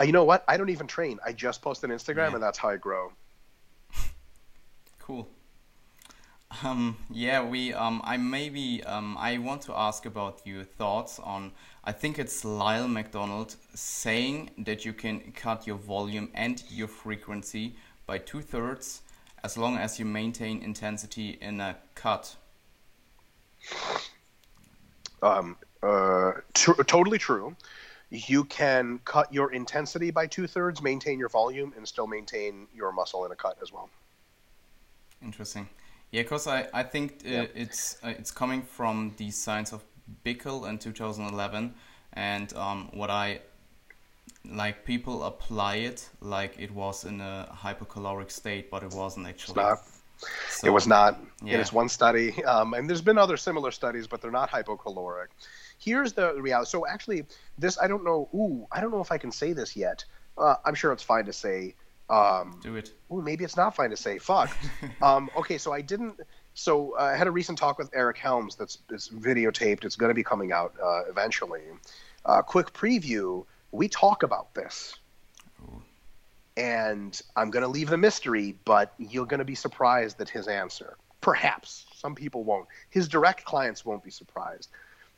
Uh, you know what? I don't even train. I just post on Instagram, yeah. and that's how I grow. cool. Um, yeah, we. Um, I maybe. Um, I want to ask about your thoughts on. I think it's Lyle McDonald saying that you can cut your volume and your frequency by two thirds as long as you maintain intensity in a cut. Um, uh, tr- totally true. you can cut your intensity by two thirds, maintain your volume, and still maintain your muscle in a cut as well. Interesting. Yeah, because I, I think uh, yeah. it's uh, it's coming from the science of Bickel in 2011, and um, what I like people apply it like it was in a hypocaloric state, but it wasn't actually. Not. So, it was not. Yeah. It is one study, um, and there's been other similar studies, but they're not hypocaloric. Here's the reality. So actually, this I don't know. Ooh, I don't know if I can say this yet. Uh, I'm sure it's fine to say. Um, Do it. Ooh, maybe it's not fine to say. Fuck. um, okay, so I didn't. So uh, I had a recent talk with Eric Helms that's, it's videotaped. It's going to be coming out uh, eventually. Uh, quick preview. We talk about this. And I'm going to leave the mystery, but you're going to be surprised at his answer. Perhaps. Some people won't. His direct clients won't be surprised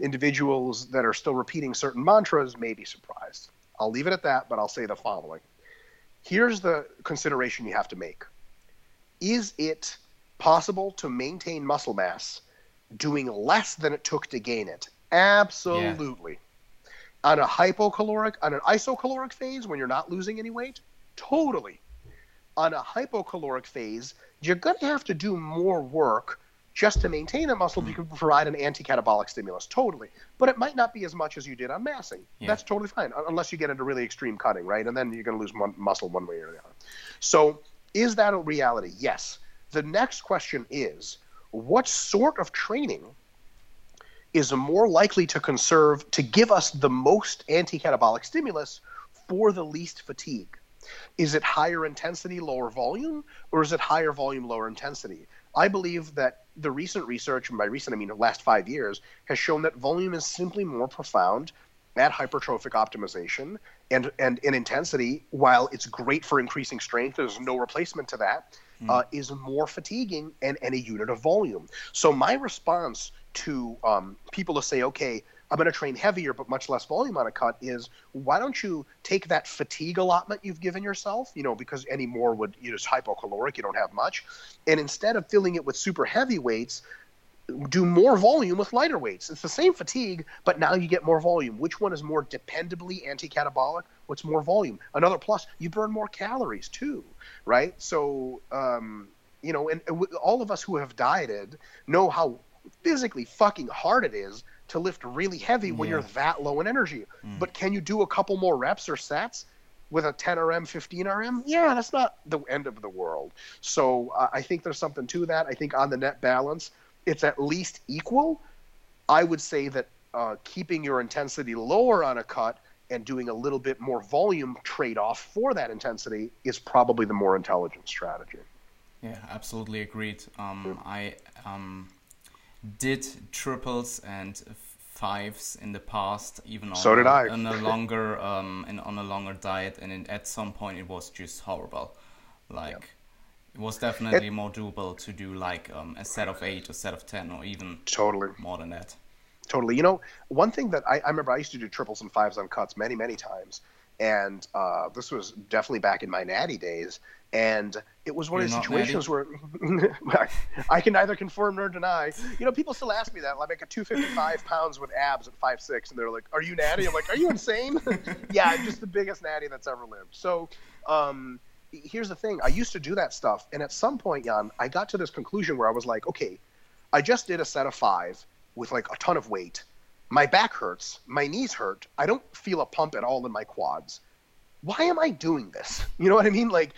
individuals that are still repeating certain mantras may be surprised. I'll leave it at that, but I'll say the following. Here's the consideration you have to make Is it possible to maintain muscle mass doing less than it took to gain it? Absolutely. Yeah. On a hypocaloric, on an isocaloric phase when you're not losing any weight? Totally. On a hypocaloric phase, you're going to have to do more work just to maintain a muscle, you can hmm. provide an anti-catabolic stimulus, totally. But it might not be as much as you did on massing. Yeah. That's totally fine, unless you get into really extreme cutting, right? And then you're going to lose one muscle one way or the other. So, is that a reality? Yes. The next question is, what sort of training is more likely to conserve to give us the most anti-catabolic stimulus for the least fatigue? Is it higher intensity, lower volume, or is it higher volume, lower intensity? I believe that the recent research, and by recent I mean the last five years, has shown that volume is simply more profound at hypertrophic optimization and, and in intensity, while it's great for increasing strength, there's no replacement to that. Mm. Uh, is more fatiguing and, and a unit of volume. So my response to um, people to say, okay, I'm going to train heavier but much less volume on a cut is why don't you take that fatigue allotment you've given yourself, you know, because any more would you know, it's hypocaloric, you don't have much, and instead of filling it with super heavy weights, do more volume with lighter weights. It's the same fatigue, but now you get more volume. Which one is more dependably anti-catabolic? What's more volume? Another plus, you burn more calories too, right? So, um, you know, and all of us who have dieted know how physically fucking hard it is to lift really heavy when yeah. you're that low in energy. Mm. But can you do a couple more reps or sets with a 10 RM, 15 RM? Yeah, that's not the end of the world. So uh, I think there's something to that. I think on the net balance, it's at least equal. I would say that uh, keeping your intensity lower on a cut and doing a little bit more volume trade off for that intensity is probably the more intelligent strategy. Yeah, absolutely agreed. Um, I um, did triples and fives in the past, even on, so did I. on a longer um, in, on a longer diet, and in, at some point it was just horrible. Like. It was definitely it, more doable to do like um, a set of eight, a set of ten, or even totally more than that. Totally. You know, one thing that I, I remember I used to do triples and fives on cuts many, many times, and uh, this was definitely back in my natty days and it was one You're of the situations where I can neither confirm nor deny. You know, people still ask me that. Like, a 255 pounds with abs at five six, and they're like, "Are you natty?" I'm like, "Are you insane?" yeah, I'm just the biggest natty that's ever lived. So, um, here's the thing: I used to do that stuff, and at some point, Jan, I got to this conclusion where I was like, "Okay, I just did a set of five with like a ton of weight. My back hurts, my knees hurt. I don't feel a pump at all in my quads. Why am I doing this? You know what I mean? Like."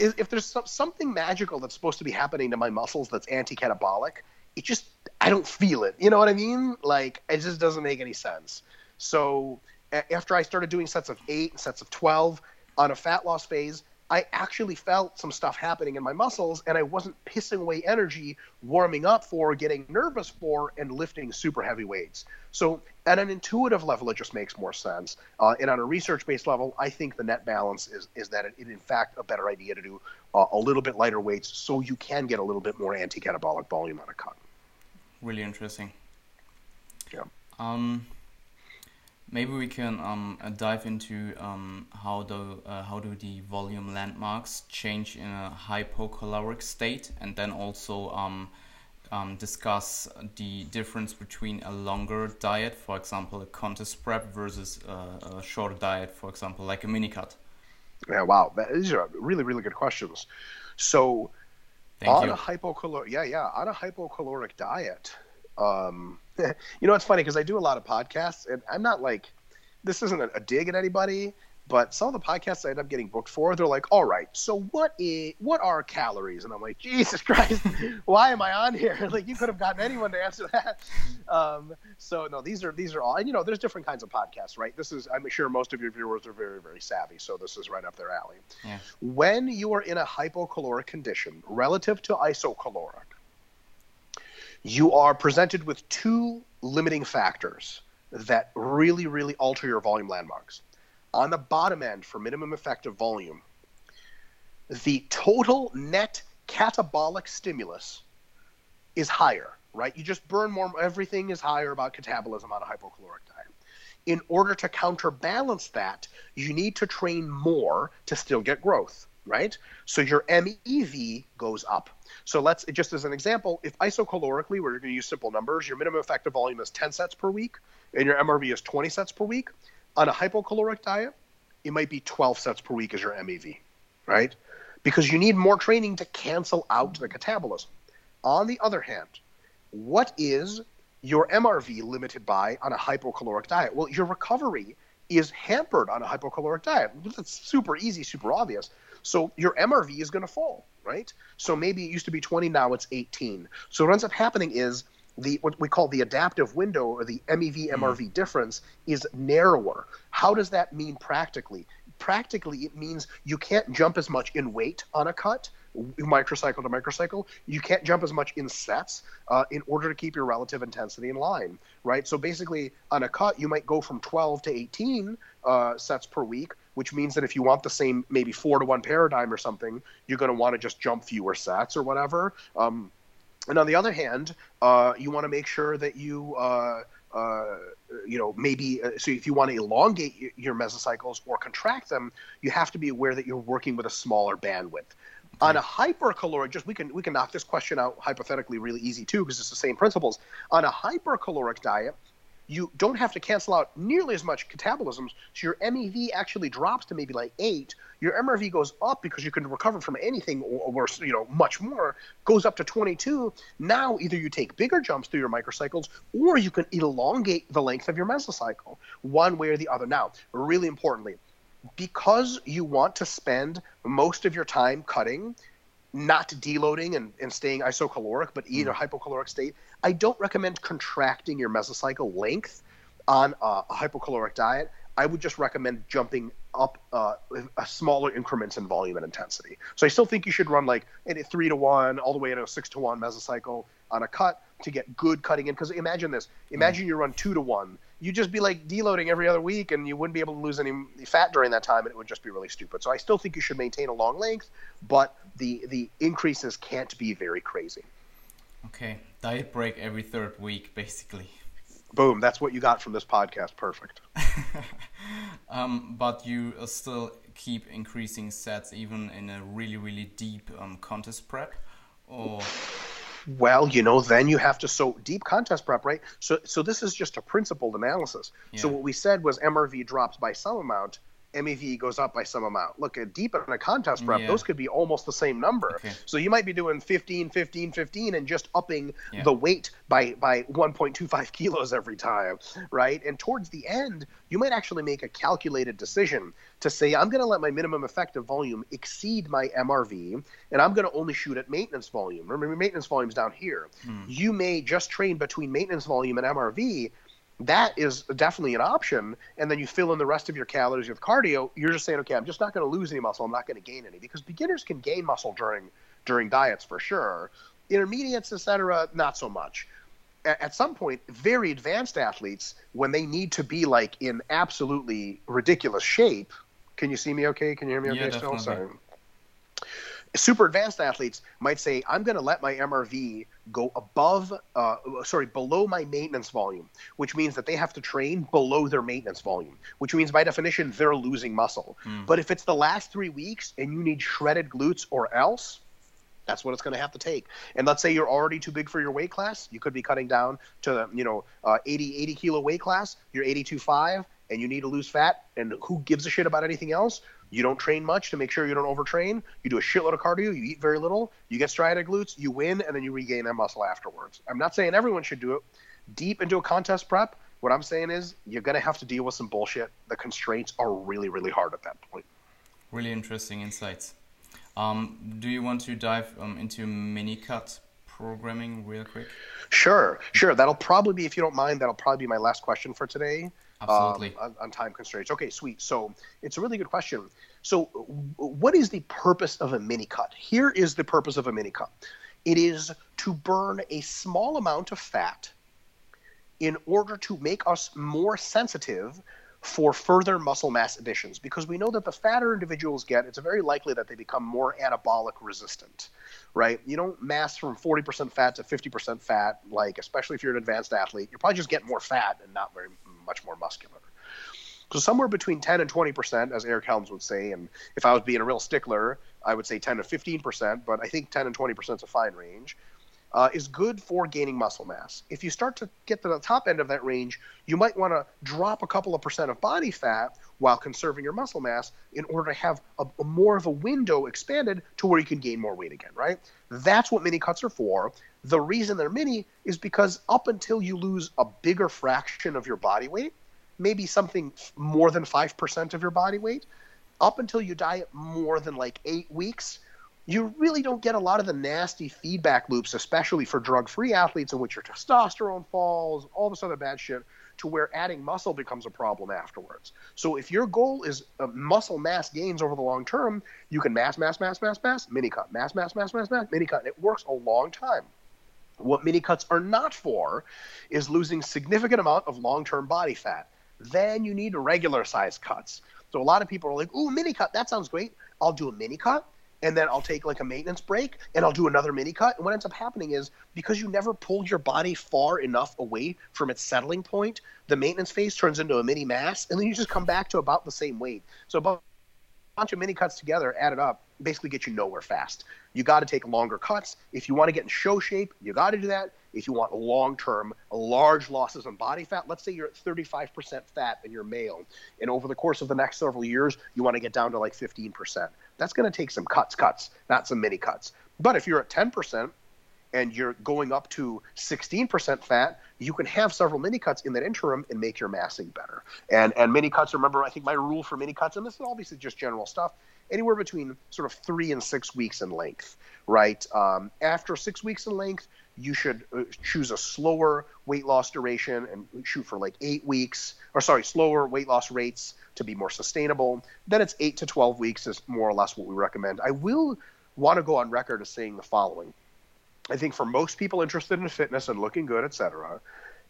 if there's something magical that's supposed to be happening to my muscles that's anti-catabolic, it just I don't feel it. You know what I mean? Like it just doesn't make any sense. So after I started doing sets of eight and sets of twelve on a fat loss phase, I actually felt some stuff happening in my muscles, and I wasn't pissing away energy warming up for, getting nervous for, and lifting super heavy weights. So, at an intuitive level, it just makes more sense. Uh, and on a research-based level, I think the net balance is is that it, it in fact a better idea to do uh, a little bit lighter weights, so you can get a little bit more anti-catabolic volume on a cut. Really interesting. Yeah. Um Maybe we can um, uh, dive into um, how do uh, how do the volume landmarks change in a hypocaloric state, and then also um, um, discuss the difference between a longer diet, for example, a contest prep, versus a, a shorter diet, for example, like a mini cut? Yeah, wow, these are really, really good questions. So, Thank on you. a hypocaloric, yeah, yeah, on a hypocaloric diet, um, you know, it's funny because I do a lot of podcasts, and I'm not like this isn't a, a dig at anybody. But some of the podcasts I end up getting booked for, they're like, "All right, so what is what are calories?" And I'm like, "Jesus Christ, why am I on here? like, you could have gotten anyone to answer that." Um, so no, these are these are all, and you know, there's different kinds of podcasts, right? This is I'm sure most of your viewers are very very savvy, so this is right up their alley. Yeah. When you are in a hypocaloric condition relative to isocaloric, you are presented with two limiting factors that really really alter your volume landmarks on the bottom end for minimum effective volume, the total net catabolic stimulus is higher, right? You just burn more, everything is higher about catabolism on a hypocaloric diet. In order to counterbalance that, you need to train more to still get growth, right? So your MEV goes up. So let's just as an example, if isocalorically, we're going to use simple numbers, your minimum effective volume is 10 sets per week, and your MRV is 20 sets per week. On a hypocaloric diet, it might be 12 sets per week as your MEV, right? Because you need more training to cancel out the catabolism. On the other hand, what is your MRV limited by on a hypocaloric diet? Well, your recovery is hampered on a hypocaloric diet. That's super easy, super obvious. So your MRV is going to fall, right? So maybe it used to be 20, now it's 18. So what ends up happening is the what we call the adaptive window or the MEV MRV mm-hmm. difference is narrower. How does that mean practically? Practically, it means you can't jump as much in weight on a cut, microcycle to microcycle. You can't jump as much in sets uh, in order to keep your relative intensity in line, right? So basically, on a cut, you might go from 12 to 18 uh, sets per week, which means that if you want the same maybe four to one paradigm or something, you're going to want to just jump fewer sets or whatever. Um, and on the other hand, uh, you want to make sure that you, uh, uh, you know, maybe uh, so if you want to elongate your mesocycles or contract them, you have to be aware that you're working with a smaller bandwidth. Okay. On a hypercaloric, just we can we can knock this question out hypothetically really easy too because it's the same principles. On a hypercaloric diet, you don't have to cancel out nearly as much catabolism. So your MEV actually drops to maybe like eight. Your MRV goes up because you can recover from anything or, or you know much more. Goes up to 22. Now either you take bigger jumps through your microcycles or you can elongate the length of your mesocycle, one way or the other. Now, really importantly, because you want to spend most of your time cutting not deloading and, and staying isocaloric, but eat mm. a hypocaloric state, I don't recommend contracting your mesocycle length on a, a hypocaloric diet. I would just recommend jumping up uh, a smaller increments in volume and intensity. So I still think you should run like a three to one, all the way to a six to one mesocycle on a cut to get good cutting in. Because imagine this: imagine mm. you run two to one, you'd just be like deloading every other week, and you wouldn't be able to lose any fat during that time, and it would just be really stupid. So I still think you should maintain a long length, but the the increases can't be very crazy. Okay, diet break every third week, basically. Boom, that's what you got from this podcast. Perfect. um, but you still keep increasing sets even in a really, really deep um, contest prep, or well, you know, then you have to so deep contest prep, right? So so this is just a principled analysis. Yeah. So what we said was MRV drops by some amount, MEV goes up by some amount. Look at deep in a contest prep, yeah. those could be almost the same number. Okay. So you might be doing 15, 15, 15 and just upping yeah. the weight by by 1.25 kilos every time, right? And towards the end, you might actually make a calculated decision to say I'm going to let my minimum effective volume exceed my MRV and I'm going to only shoot at maintenance volume. Remember maintenance volume's down here. Hmm. You may just train between maintenance volume and MRV that is definitely an option. And then you fill in the rest of your calories with cardio. You're just saying, okay, I'm just not going to lose any muscle. I'm not going to gain any because beginners can gain muscle during during diets for sure. Intermediates, etc., not so much. At, at some point, very advanced athletes, when they need to be like in absolutely ridiculous shape, can you see me okay? Can you hear me okay? Yeah, still, sorry super advanced athletes might say, I'm going to let my MRV go above, uh, sorry, below my maintenance volume, which means that they have to train below their maintenance volume, which means by definition, they're losing muscle. Mm. But if it's the last three weeks and you need shredded glutes or else, That's what it's going to have to take. And let's say you're already too big for your weight class. You could be cutting down to, you know, uh, 80, 80 kilo weight class. You're 82.5 and you need to lose fat. And who gives a shit about anything else? You don't train much to make sure you don't overtrain. You do a shitload of cardio. You eat very little. You get striated glutes. You win, and then you regain that muscle afterwards. I'm not saying everyone should do it. Deep into a contest prep, what I'm saying is you're going to have to deal with some bullshit. The constraints are really, really hard at that point. Really interesting insights. Um, do you want to dive um, into mini cut programming real quick? Sure, sure. That'll probably be, if you don't mind, that'll probably be my last question for today. Absolutely. Um, on, on, time constraints. Okay, sweet. So it's a really good question. So, what is the purpose of a mini cut? Here is the purpose of a mini cut it is to burn a small amount of fat in order to make us more sensitive for further muscle mass additions because we know that the fatter individuals get, it's very likely that they become more anabolic resistant, right? You don't mass from 40% fat to 50% fat, like, especially if you're an advanced athlete, you're probably just getting more fat and not very much more muscular. So somewhere between 10 and 20%, as Eric Helms would say, and if I was being a real stickler, I would say 10 to 15%, but I think 10 and 20% is a fine range uh, is good for gaining muscle mass. If you start to get to the top end of that range, you might want to drop a couple of percent of body fat while conserving your muscle mass in order to have a, a more of a window expanded to where you can gain more weight again, right? That's what mini cuts are for. The reason they're mini is because up until you lose a bigger fraction of your body weight, maybe something more than 5% of your body weight, up until you diet more than like eight weeks, you really don't get a lot of the nasty feedback loops, especially for drug free athletes, in which your testosterone falls, all this other bad shit, to where adding muscle becomes a problem afterwards. So if your goal is uh, muscle mass gains over the long term, you can mass, mass, mass, mass, mass, mini cut, mass, mass, mass, mass, mass, mini cut. It works a long time. What mini cuts are not for is losing significant amount of long term body fat. Then you need regular size cuts. So a lot of people are like, "Ooh, mini cut, that sounds great. I'll do a mini cut." And then I'll take like a maintenance break and I'll do another mini cut. And what ends up happening is because you never pulled your body far enough away from its settling point, the maintenance phase turns into a mini mass, and then you just come back to about the same weight. So a bunch of mini cuts together, added up, basically get you nowhere fast. You got to take longer cuts. If you want to get in show shape, you got to do that. If you want long term, large losses in body fat, let's say you're at 35% fat and you're male, and over the course of the next several years, you want to get down to like 15% that's going to take some cuts, cuts, not some mini cuts. But if you're at 10% and you're going up to 16% fat, you can have several mini cuts in that interim and make your massing better. And and mini cuts, remember, I think my rule for mini cuts, and this is obviously just general stuff, anywhere between sort of three and six weeks in length, right? Um, after six weeks in length, you should uh, choose a slower weight loss duration and shoot for like eight weeks, or sorry, slower weight loss rates to be more sustainable. Then it's eight to 12 weeks is more or less what we recommend. I will want to go on record as saying the following. I think for most people interested in fitness and looking good, etc.,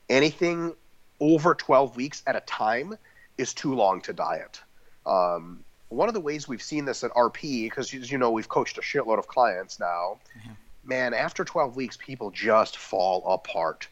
anything over 12 weeks at a time is too long to diet. Um, one of the ways we've seen this at RP, because as you know, we've coached a shitload of clients now. Mm-hmm man, after 12 weeks, people just fall apart.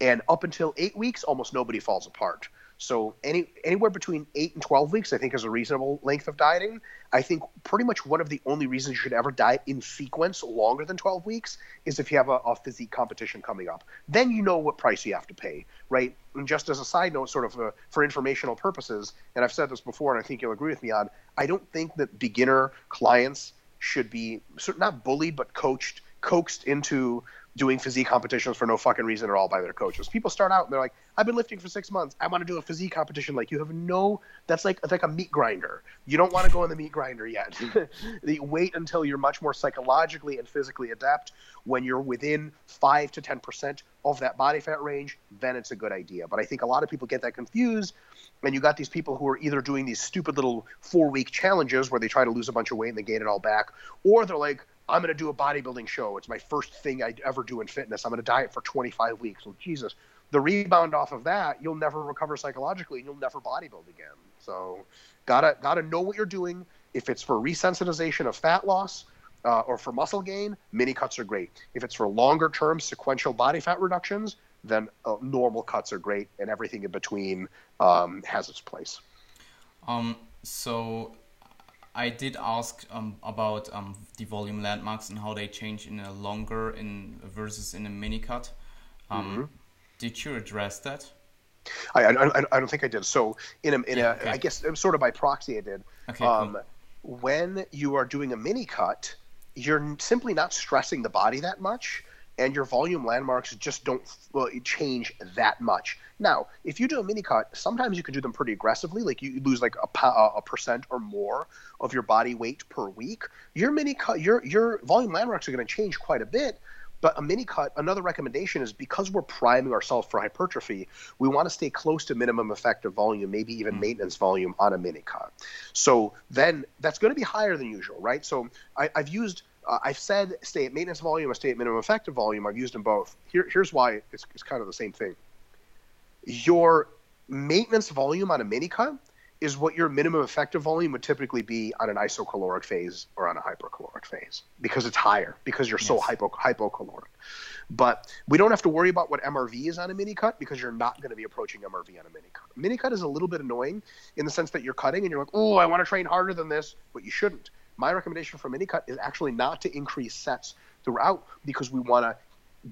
And up until eight weeks, almost nobody falls apart. So any anywhere between eight and 12 weeks, I think, is a reasonable length of dieting. I think pretty much one of the only reasons you should ever diet in sequence longer than 12 weeks is if you have a, a physique competition coming up. Then you know what price you have to pay, right? And just as a side note, sort of uh, for informational purposes, and I've said this before, and I think you'll agree with me on, I don't think that beginner clients should be sort of not bullied but coached coaxed into doing physique competitions for no fucking reason at all by their coaches. People start out and they're like, I've been lifting for six months. I want to do a physique competition. Like you have no, that's like, it's like a meat grinder. You don't want to go in the meat grinder yet. Wait until you're much more psychologically and physically adept. When you're within five to 10% of that body fat range, then it's a good idea. But I think a lot of people get that confused. And you got these people who are either doing these stupid little four week challenges where they try to lose a bunch of weight and they gain it all back, or they're like, I'm going to do a bodybuilding show. It's my first thing I'd ever do in fitness. I'm going to diet for 25 weeks. Well, Jesus, the rebound off of that, you'll never recover psychologically and you'll never bodybuild again. So, gotta gotta know what you're doing. If it's for resensitization of fat loss uh, or for muscle gain, mini cuts are great. If it's for longer term sequential body fat reductions, then uh, normal cuts are great, and everything in between um, has its place. Um. So I did ask um, about um, the volume landmarks and how they change in a longer in versus in a mini cut. Um, mm-hmm. Did you address that? I, I, I, don't think I did. So in a, in yeah, a okay. I guess sort of by proxy I did. Okay, um, cool. When you are doing a mini cut, you're simply not stressing the body that much and your volume landmarks just don't well, change that much. Now, if you do a mini cut, sometimes you can do them pretty aggressively, like you lose like a, a percent or more of your body weight per week. Your mini cut, your your volume landmarks are going to change quite a bit. But a mini cut, another recommendation is because we're priming ourselves for hypertrophy, we want to stay close to minimum effective volume, maybe even mm. maintenance volume on a mini cut. So then that's going to be higher than usual, right? So I, I've used uh, I've said stay at maintenance volume or stay at minimum effective volume. I've used them both. Here, here's why it's, it's kind of the same thing. Your maintenance volume on a mini cut is what your minimum effective volume would typically be on an isocaloric phase or on a hypercaloric phase because it's higher because you're yes. so hypo, hypocaloric. But we don't have to worry about what MRV is on a mini cut because you're not going to be approaching MRV on a mini cut. Mini cut is a little bit annoying in the sense that you're cutting and you're like, oh, I want to train harder than this, but you shouldn't my recommendation for mini cut is actually not to increase sets throughout because we want to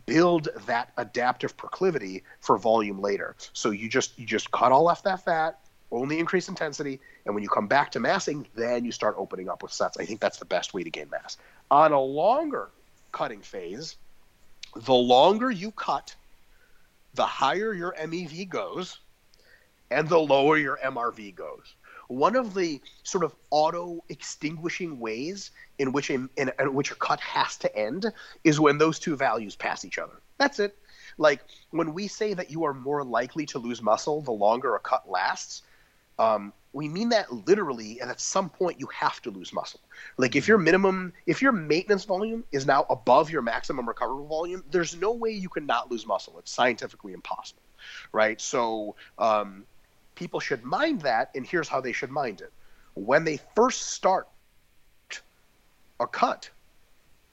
build that adaptive proclivity for volume later. So you just you just cut all off that fat, only increase intensity, and when you come back to massing, then you start opening up with sets. I think that's the best way to gain mass. On a longer cutting phase, the longer you cut, the higher your MEV goes, and the lower your MRV goes one of the sort of auto extinguishing ways in which a, in, in which a cut has to end is when those two values pass each other. That's it. Like when we say that you are more likely to lose muscle the longer a cut lasts, um, we mean that literally, and at some point you have to lose muscle. Like if your minimum, if your maintenance volume is now above your maximum recoverable volume, there's no way you can not lose muscle. It's scientifically impossible, right? So um, people should mind that, and here's how they should mind it. When they first start a cut,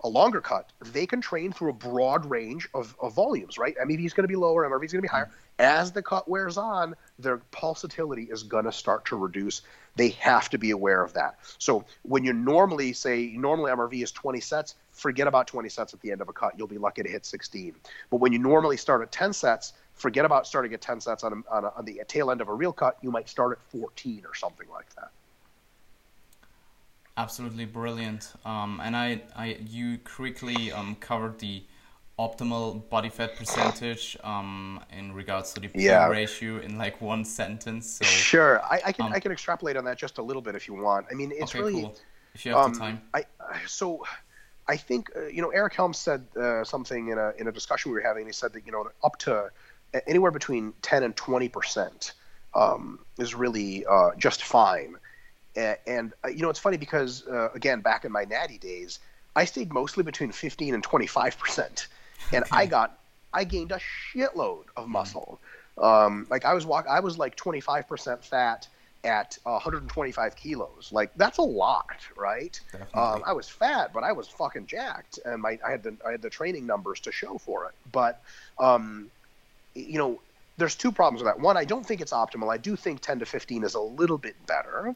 a longer cut, they can train through a broad range of, of volumes, right? MEV is going to be lower, MRV is going to be higher. As the cut wears on, their pulsatility is going to start to reduce. They have to be aware of that. So when you normally say, normally MRV is 20 sets, forget about 20 sets at the end of a cut. You'll be lucky to hit 16. But when you normally start at 10 sets, forget about starting at 10 sets on, a, on, a, on the tail end of a real cut. You might start at 14 or something like that. Absolutely brilliant. Um, and I, I, you quickly um, covered the optimal body fat percentage um, in regards to the yeah. ratio in like one sentence. So, sure, I, I can um, I can extrapolate on that just a little bit if you want. I mean, it's okay, really cool. if you have um, the time. I so I think uh, you know Eric Helms said uh, something in a in a discussion we were having. He said that you know up to anywhere between 10 and 20 percent um, is really uh, just fine. And, and uh, you know, it's funny because uh, again, back in my natty days, I stayed mostly between 15 and 25 percent, and okay. I got I gained a shitload of hmm. muscle. Um, like I was walk, I was like 25 percent fat at 125 kilos. Like that's a lot, right? Um, I was fat, but I was fucking jacked, and my I had the I had the training numbers to show for it. But um, you know, there's two problems with that. One, I don't think it's optimal. I do think 10 to 15 is a little bit better.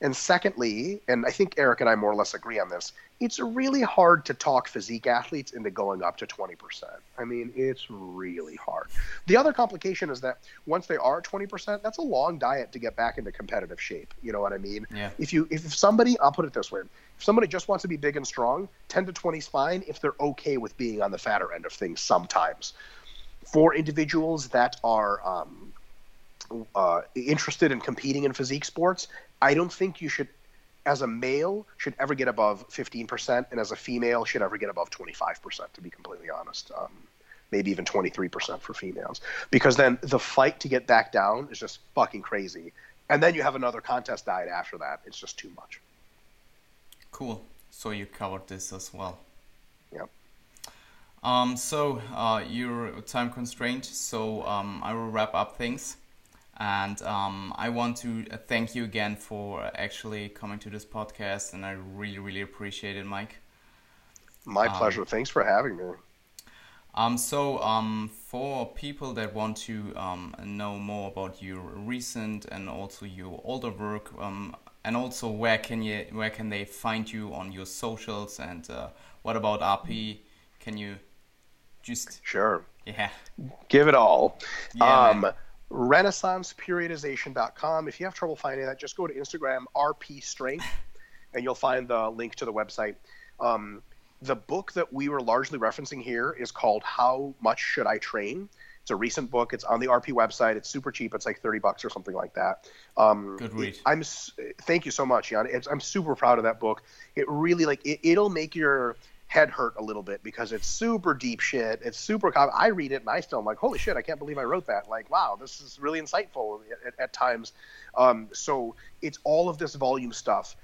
And secondly, and I think Eric and I more or less agree on this, it's really hard to talk physique athletes into going up to 20%. I mean, it's really hard. The other complication is that once they are at 20%, that's a long diet to get back into competitive shape. You know what I mean? Yeah. If you if somebody, I'll put it this way, if somebody just wants to be big and strong, 10 to 20 is fine if they're okay with being on the fatter end of things sometimes for individuals that are um, uh, interested in competing in physique sports, I don't think you should, as a male, should ever get above 15%, and as a female, should ever get above 25%, to be completely honest. Um, maybe even 23% for females. Because then the fight to get back down is just fucking crazy. And then you have another contest diet after that. It's just too much. Cool. So you covered this as well. Um, so uh, you're time constrained, so um, I will wrap up things. And um, I want to thank you again for actually coming to this podcast, and I really, really appreciate it, Mike. My um, pleasure. Thanks for having me. Um, so, um, for people that want to um, know more about your recent and also your older work, um, and also where can you where can they find you on your socials and uh, what about RP? Can you just sure yeah give it all. Yeah, um, renaissanceperiodization.com. If you have trouble finding that, just go to Instagram RP Strength, and you'll find the link to the website. Um, the book that we were largely referencing here is called How Much Should I Train? It's a recent book. It's on the RP website. It's super cheap. It's like 30 bucks or something like that. Um, Good read. I'm thank you so much, Jan. It's, I'm super proud of that book. It really like it, it'll make your head hurt a little bit because it's super deep shit. It's super. I read it and I still am like, holy shit, I can't believe I wrote that. Like, wow, this is really insightful at, at times. Um, so it's all of this volume stuff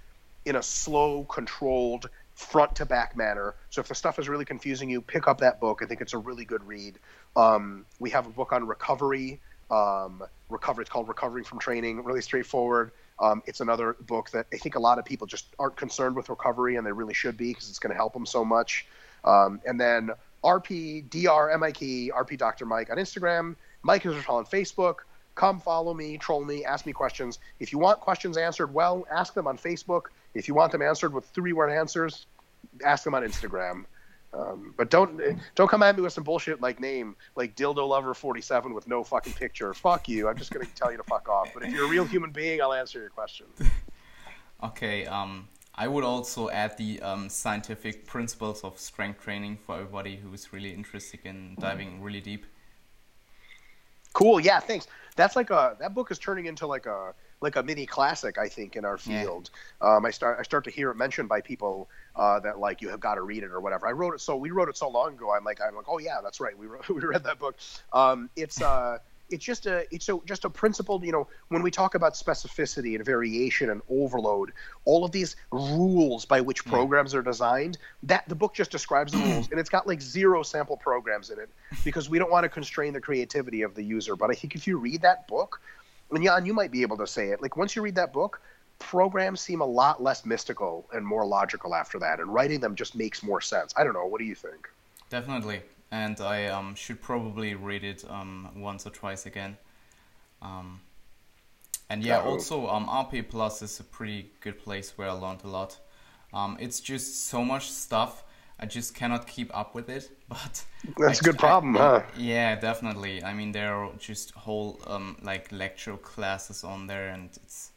in a slow, controlled, front to back manner. So if the stuff is really confusing you, pick up that book. I think it's a really good read. Um, we have a book on recovery. Um, recovery. It's called Recovering from Training. Really straightforward. Um, it's another book that I think a lot of people just aren't concerned with recovery, and they really should be because it's going to help them so much. Um, and then RP, DR, MIK, RP Dr. Mike on Instagram, Mike is on Facebook. Come follow me, troll me, ask me questions. If you want questions answered well, ask them on Facebook. If you want them answered with three word answers, ask them on Instagram. Um, but don't don't come at me with some bullshit like name like dildo lover 47 with no fucking picture. Fuck you. I'm just gonna tell you to fuck off. But if you're a real human being, I'll answer your question. Okay. Um, I would also add the um, scientific principles of strength training for everybody who is really interested in diving really deep. Cool. Yeah. Thanks. That's like a that book is turning into like a like a mini classic, I think, in our field. Yeah. Um, I start I start to hear it mentioned by people uh, that like you have got to read it or whatever. I wrote it so we wrote it so long ago. I'm like I'm like oh yeah that's right we wrote, we read that book. Um, it's uh it's just a it's a, just a principled you know when we talk about specificity and variation and overload all of these rules by which programs are designed that the book just describes the rules and it's got like zero sample programs in it because we don't want to constrain the creativity of the user but i think if you read that book and Jan, you might be able to say it. Like once you read that book, programs seem a lot less mystical and more logical after that, and writing them just makes more sense. I don't know. What do you think? Definitely, and I um, should probably read it um, once or twice again. Um, and yeah, oh. also um, RP Plus is a pretty good place where I learned a lot. Um, it's just so much stuff I just cannot keep up with it. But that's I, a good problem, I, huh? Yeah, definitely. I mean, there are just whole um, like lecture classes on there, and it's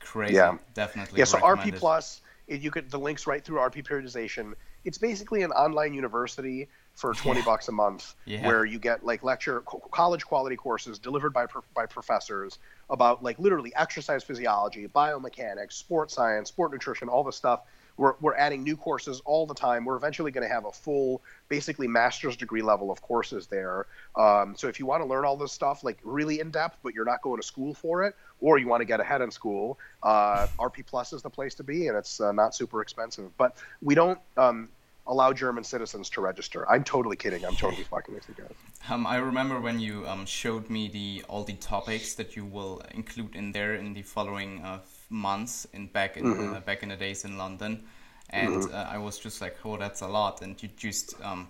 crazy. Yeah, definitely. Yeah, so RP Plus, you could the links right through RP periodization. It's basically an online university for 20 yeah. bucks a month yeah. where you get like lecture college quality courses delivered by by professors about like literally exercise physiology biomechanics sports science sport nutrition all the stuff we're, we're adding new courses all the time. We're eventually going to have a full, basically master's degree level of courses there. Um, so if you want to learn all this stuff, like really in depth, but you're not going to school for it, or you want to get ahead in school, uh, RP Plus is the place to be, and it's uh, not super expensive. But we don't. Um, allow German citizens to register. I'm totally kidding. I'm totally fucking with you guys. Um, I remember when you um, showed me the all the topics that you will include in there in the following uh, months in back in mm-hmm. uh, back in the days in London, and mm-hmm. uh, I was just like, oh, that's a lot, and you just um,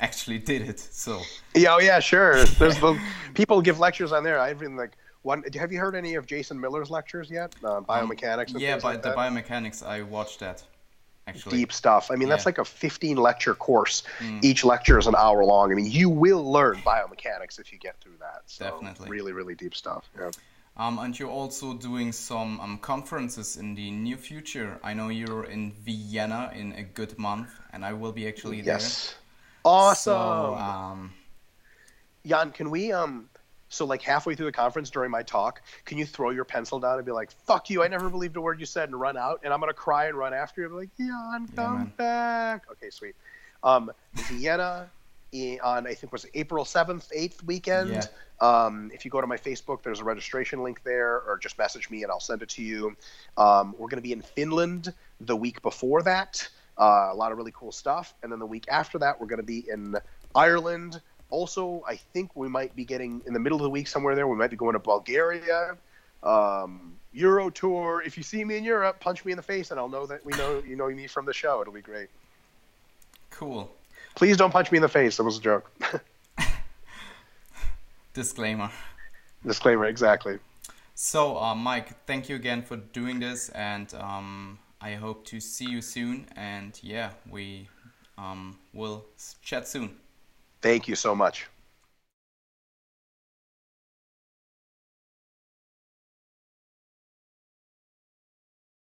actually did it. So yeah, oh, yeah, sure. There's the people give lectures on there. I've been like. One, have you heard any of Jason Miller's lectures yet? Uh, biomechanics. Um, yeah, but like the biomechanics, I watched that. Actually. Deep stuff. I mean, yeah. that's like a 15 lecture course. Mm. Each lecture is an hour long. I mean, you will learn biomechanics if you get through that. So Definitely. Really, really deep stuff. Yeah. Um, and you're also doing some um, conferences in the near future. I know you're in Vienna in a good month, and I will be actually there. Yes. Awesome. So, um, Jan, can we um, so like halfway through the conference during my talk, can you throw your pencil down and be like, "Fuck you! I never believed a word you said," and run out, and I'm gonna cry and run after you. And be like, Jan, come yeah, back. Okay, sweet. Um, Vienna on I think was April seventh, eighth weekend. Yeah. Um, if you go to my Facebook, there's a registration link there, or just message me and I'll send it to you. Um, we're going to be in Finland the week before that. Uh, a lot of really cool stuff, and then the week after that, we're going to be in Ireland. Also, I think we might be getting in the middle of the week somewhere there. We might be going to Bulgaria. Um, Euro tour. If you see me in Europe, punch me in the face, and I'll know that we know you know me from the show. It'll be great. Cool. Please don't punch me in the face. That was a joke. Disclaimer. Disclaimer, exactly. So, uh, Mike, thank you again for doing this, and um, I hope to see you soon. And yeah, we um, will chat soon. Thank you so much.